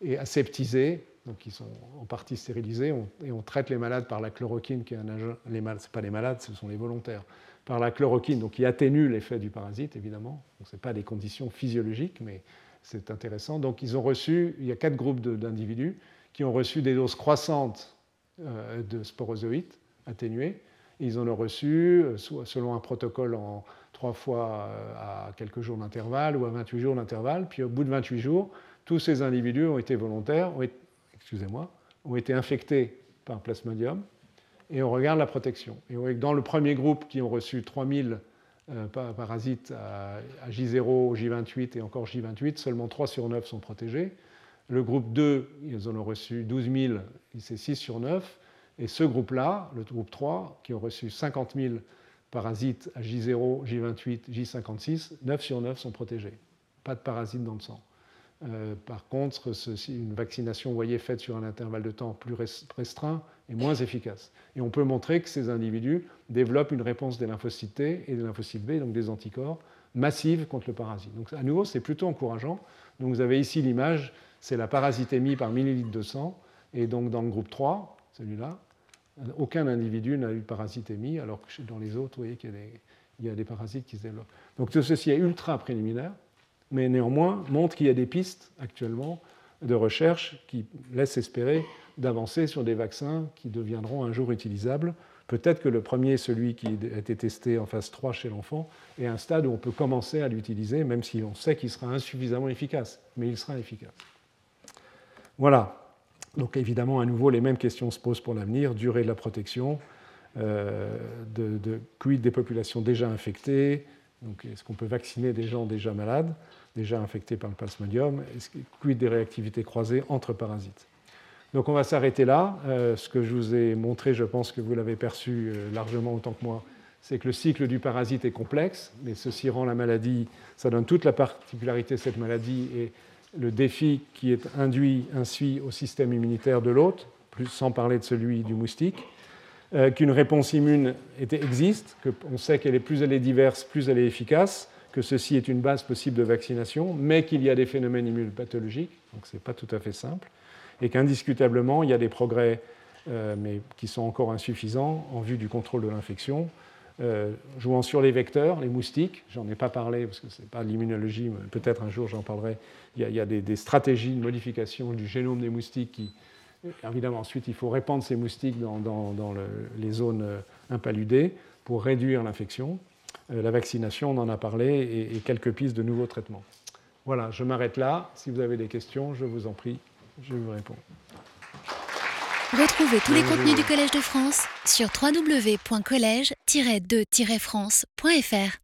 et aseptisés, donc ils sont en partie stérilisés, et on traite les malades par la chloroquine, qui est un agent. Les malades, ce pas les malades, ce sont les volontaires. Par la chloroquine, donc qui atténue l'effet du parasite, évidemment. Ce n'est pas des conditions physiologiques, mais c'est intéressant. Donc ils ont reçu, il y a quatre groupes d'individus qui ont reçu des doses croissantes euh, de sporozoïtes atténués. Ils en ont reçu euh, selon un protocole en trois fois euh, à quelques jours d'intervalle ou à 28 jours d'intervalle. Puis au bout de 28 jours, tous ces individus ont été volontaires, ont excusez-moi, ont été infectés par plasmodium et on regarde la protection. Et dans le premier groupe qui ont reçu 3000 parasites à, J0, J28 et encore J28, seulement 3 sur 9 sont protégés. Le groupe 2, ils en ont reçu 12 000, c'est 6 sur 9. Et ce groupe-là, le groupe 3, qui ont reçu 50 000 parasites à J0, J28, J56, 9 sur 9 sont protégés. Pas de parasites dans le sang. Euh, par contre, une vaccination, voyez, faite sur un intervalle de temps plus restreint est moins efficace. Et on peut montrer que ces individus développent une réponse des lymphocytes T et des lymphocytes B, donc des anticorps, massives contre le parasite. Donc à nouveau, c'est plutôt encourageant. Donc vous avez ici l'image c'est la parasitémie par millilitre de sang. Et donc dans le groupe 3, celui-là, aucun individu n'a eu de parasitémie, alors que dans les autres, vous voyez qu'il y, a des parasites qui se développent. Donc tout ceci est ultra préliminaire, mais néanmoins montre qu'il y a des pistes actuellement de recherche qui laissent espérer d'avancer sur des vaccins qui deviendront un jour utilisables. Peut-être que le premier, celui qui a été testé en phase 3 chez l'enfant, est un stade où on peut commencer à l'utiliser, même si on sait qu'il sera insuffisamment efficace, mais il sera efficace. Voilà. Donc évidemment, à nouveau, les mêmes questions se posent pour l'avenir. Durée de la protection, euh, de, quid des populations déjà infectées, donc est-ce qu'on peut vacciner des gens déjà malades, déjà infectés par le plasmodium, quid des réactivités croisées entre parasites? Donc on va s'arrêter là. Euh, ce que je vous ai montré, je pense que vous l'avez perçu euh, largement autant que moi, c'est que le cycle du parasite est complexe, mais ceci rend la maladie, ça donne toute la particularité de cette maladie et le défi qui est induit ainsi au système immunitaire de l'hôte, sans parler de celui du moustique, euh, qu'une réponse immune existe, qu'on sait qu'elle est plus elle est diverse, plus elle est efficace, que ceci est une base possible de vaccination, mais qu'il y a des phénomènes immunopathologiques, donc ce n'est pas tout à fait simple, et qu'indiscutablement, il y a des progrès, euh, mais qui sont encore insuffisants en vue du contrôle de l'infection, euh, jouant sur les vecteurs, les moustiques, j'en ai pas parlé parce que ce n'est pas l'immunologie, mais peut-être un jour j'en parlerai. Il y a, des, stratégies de modification du génome des moustiques qui, évidemment, ensuite il faut répandre ces moustiques dans, les zones euh, impaludées pour réduire l'infection. Euh, la vaccination, on en a parlé, et, quelques pistes de nouveaux traitements. Voilà, je m'arrête là. Si vous avez des questions, je vous en prie, je vous réponds. Retrouvez tous les contenus du Collège de France sur www.colège-2-france.fr.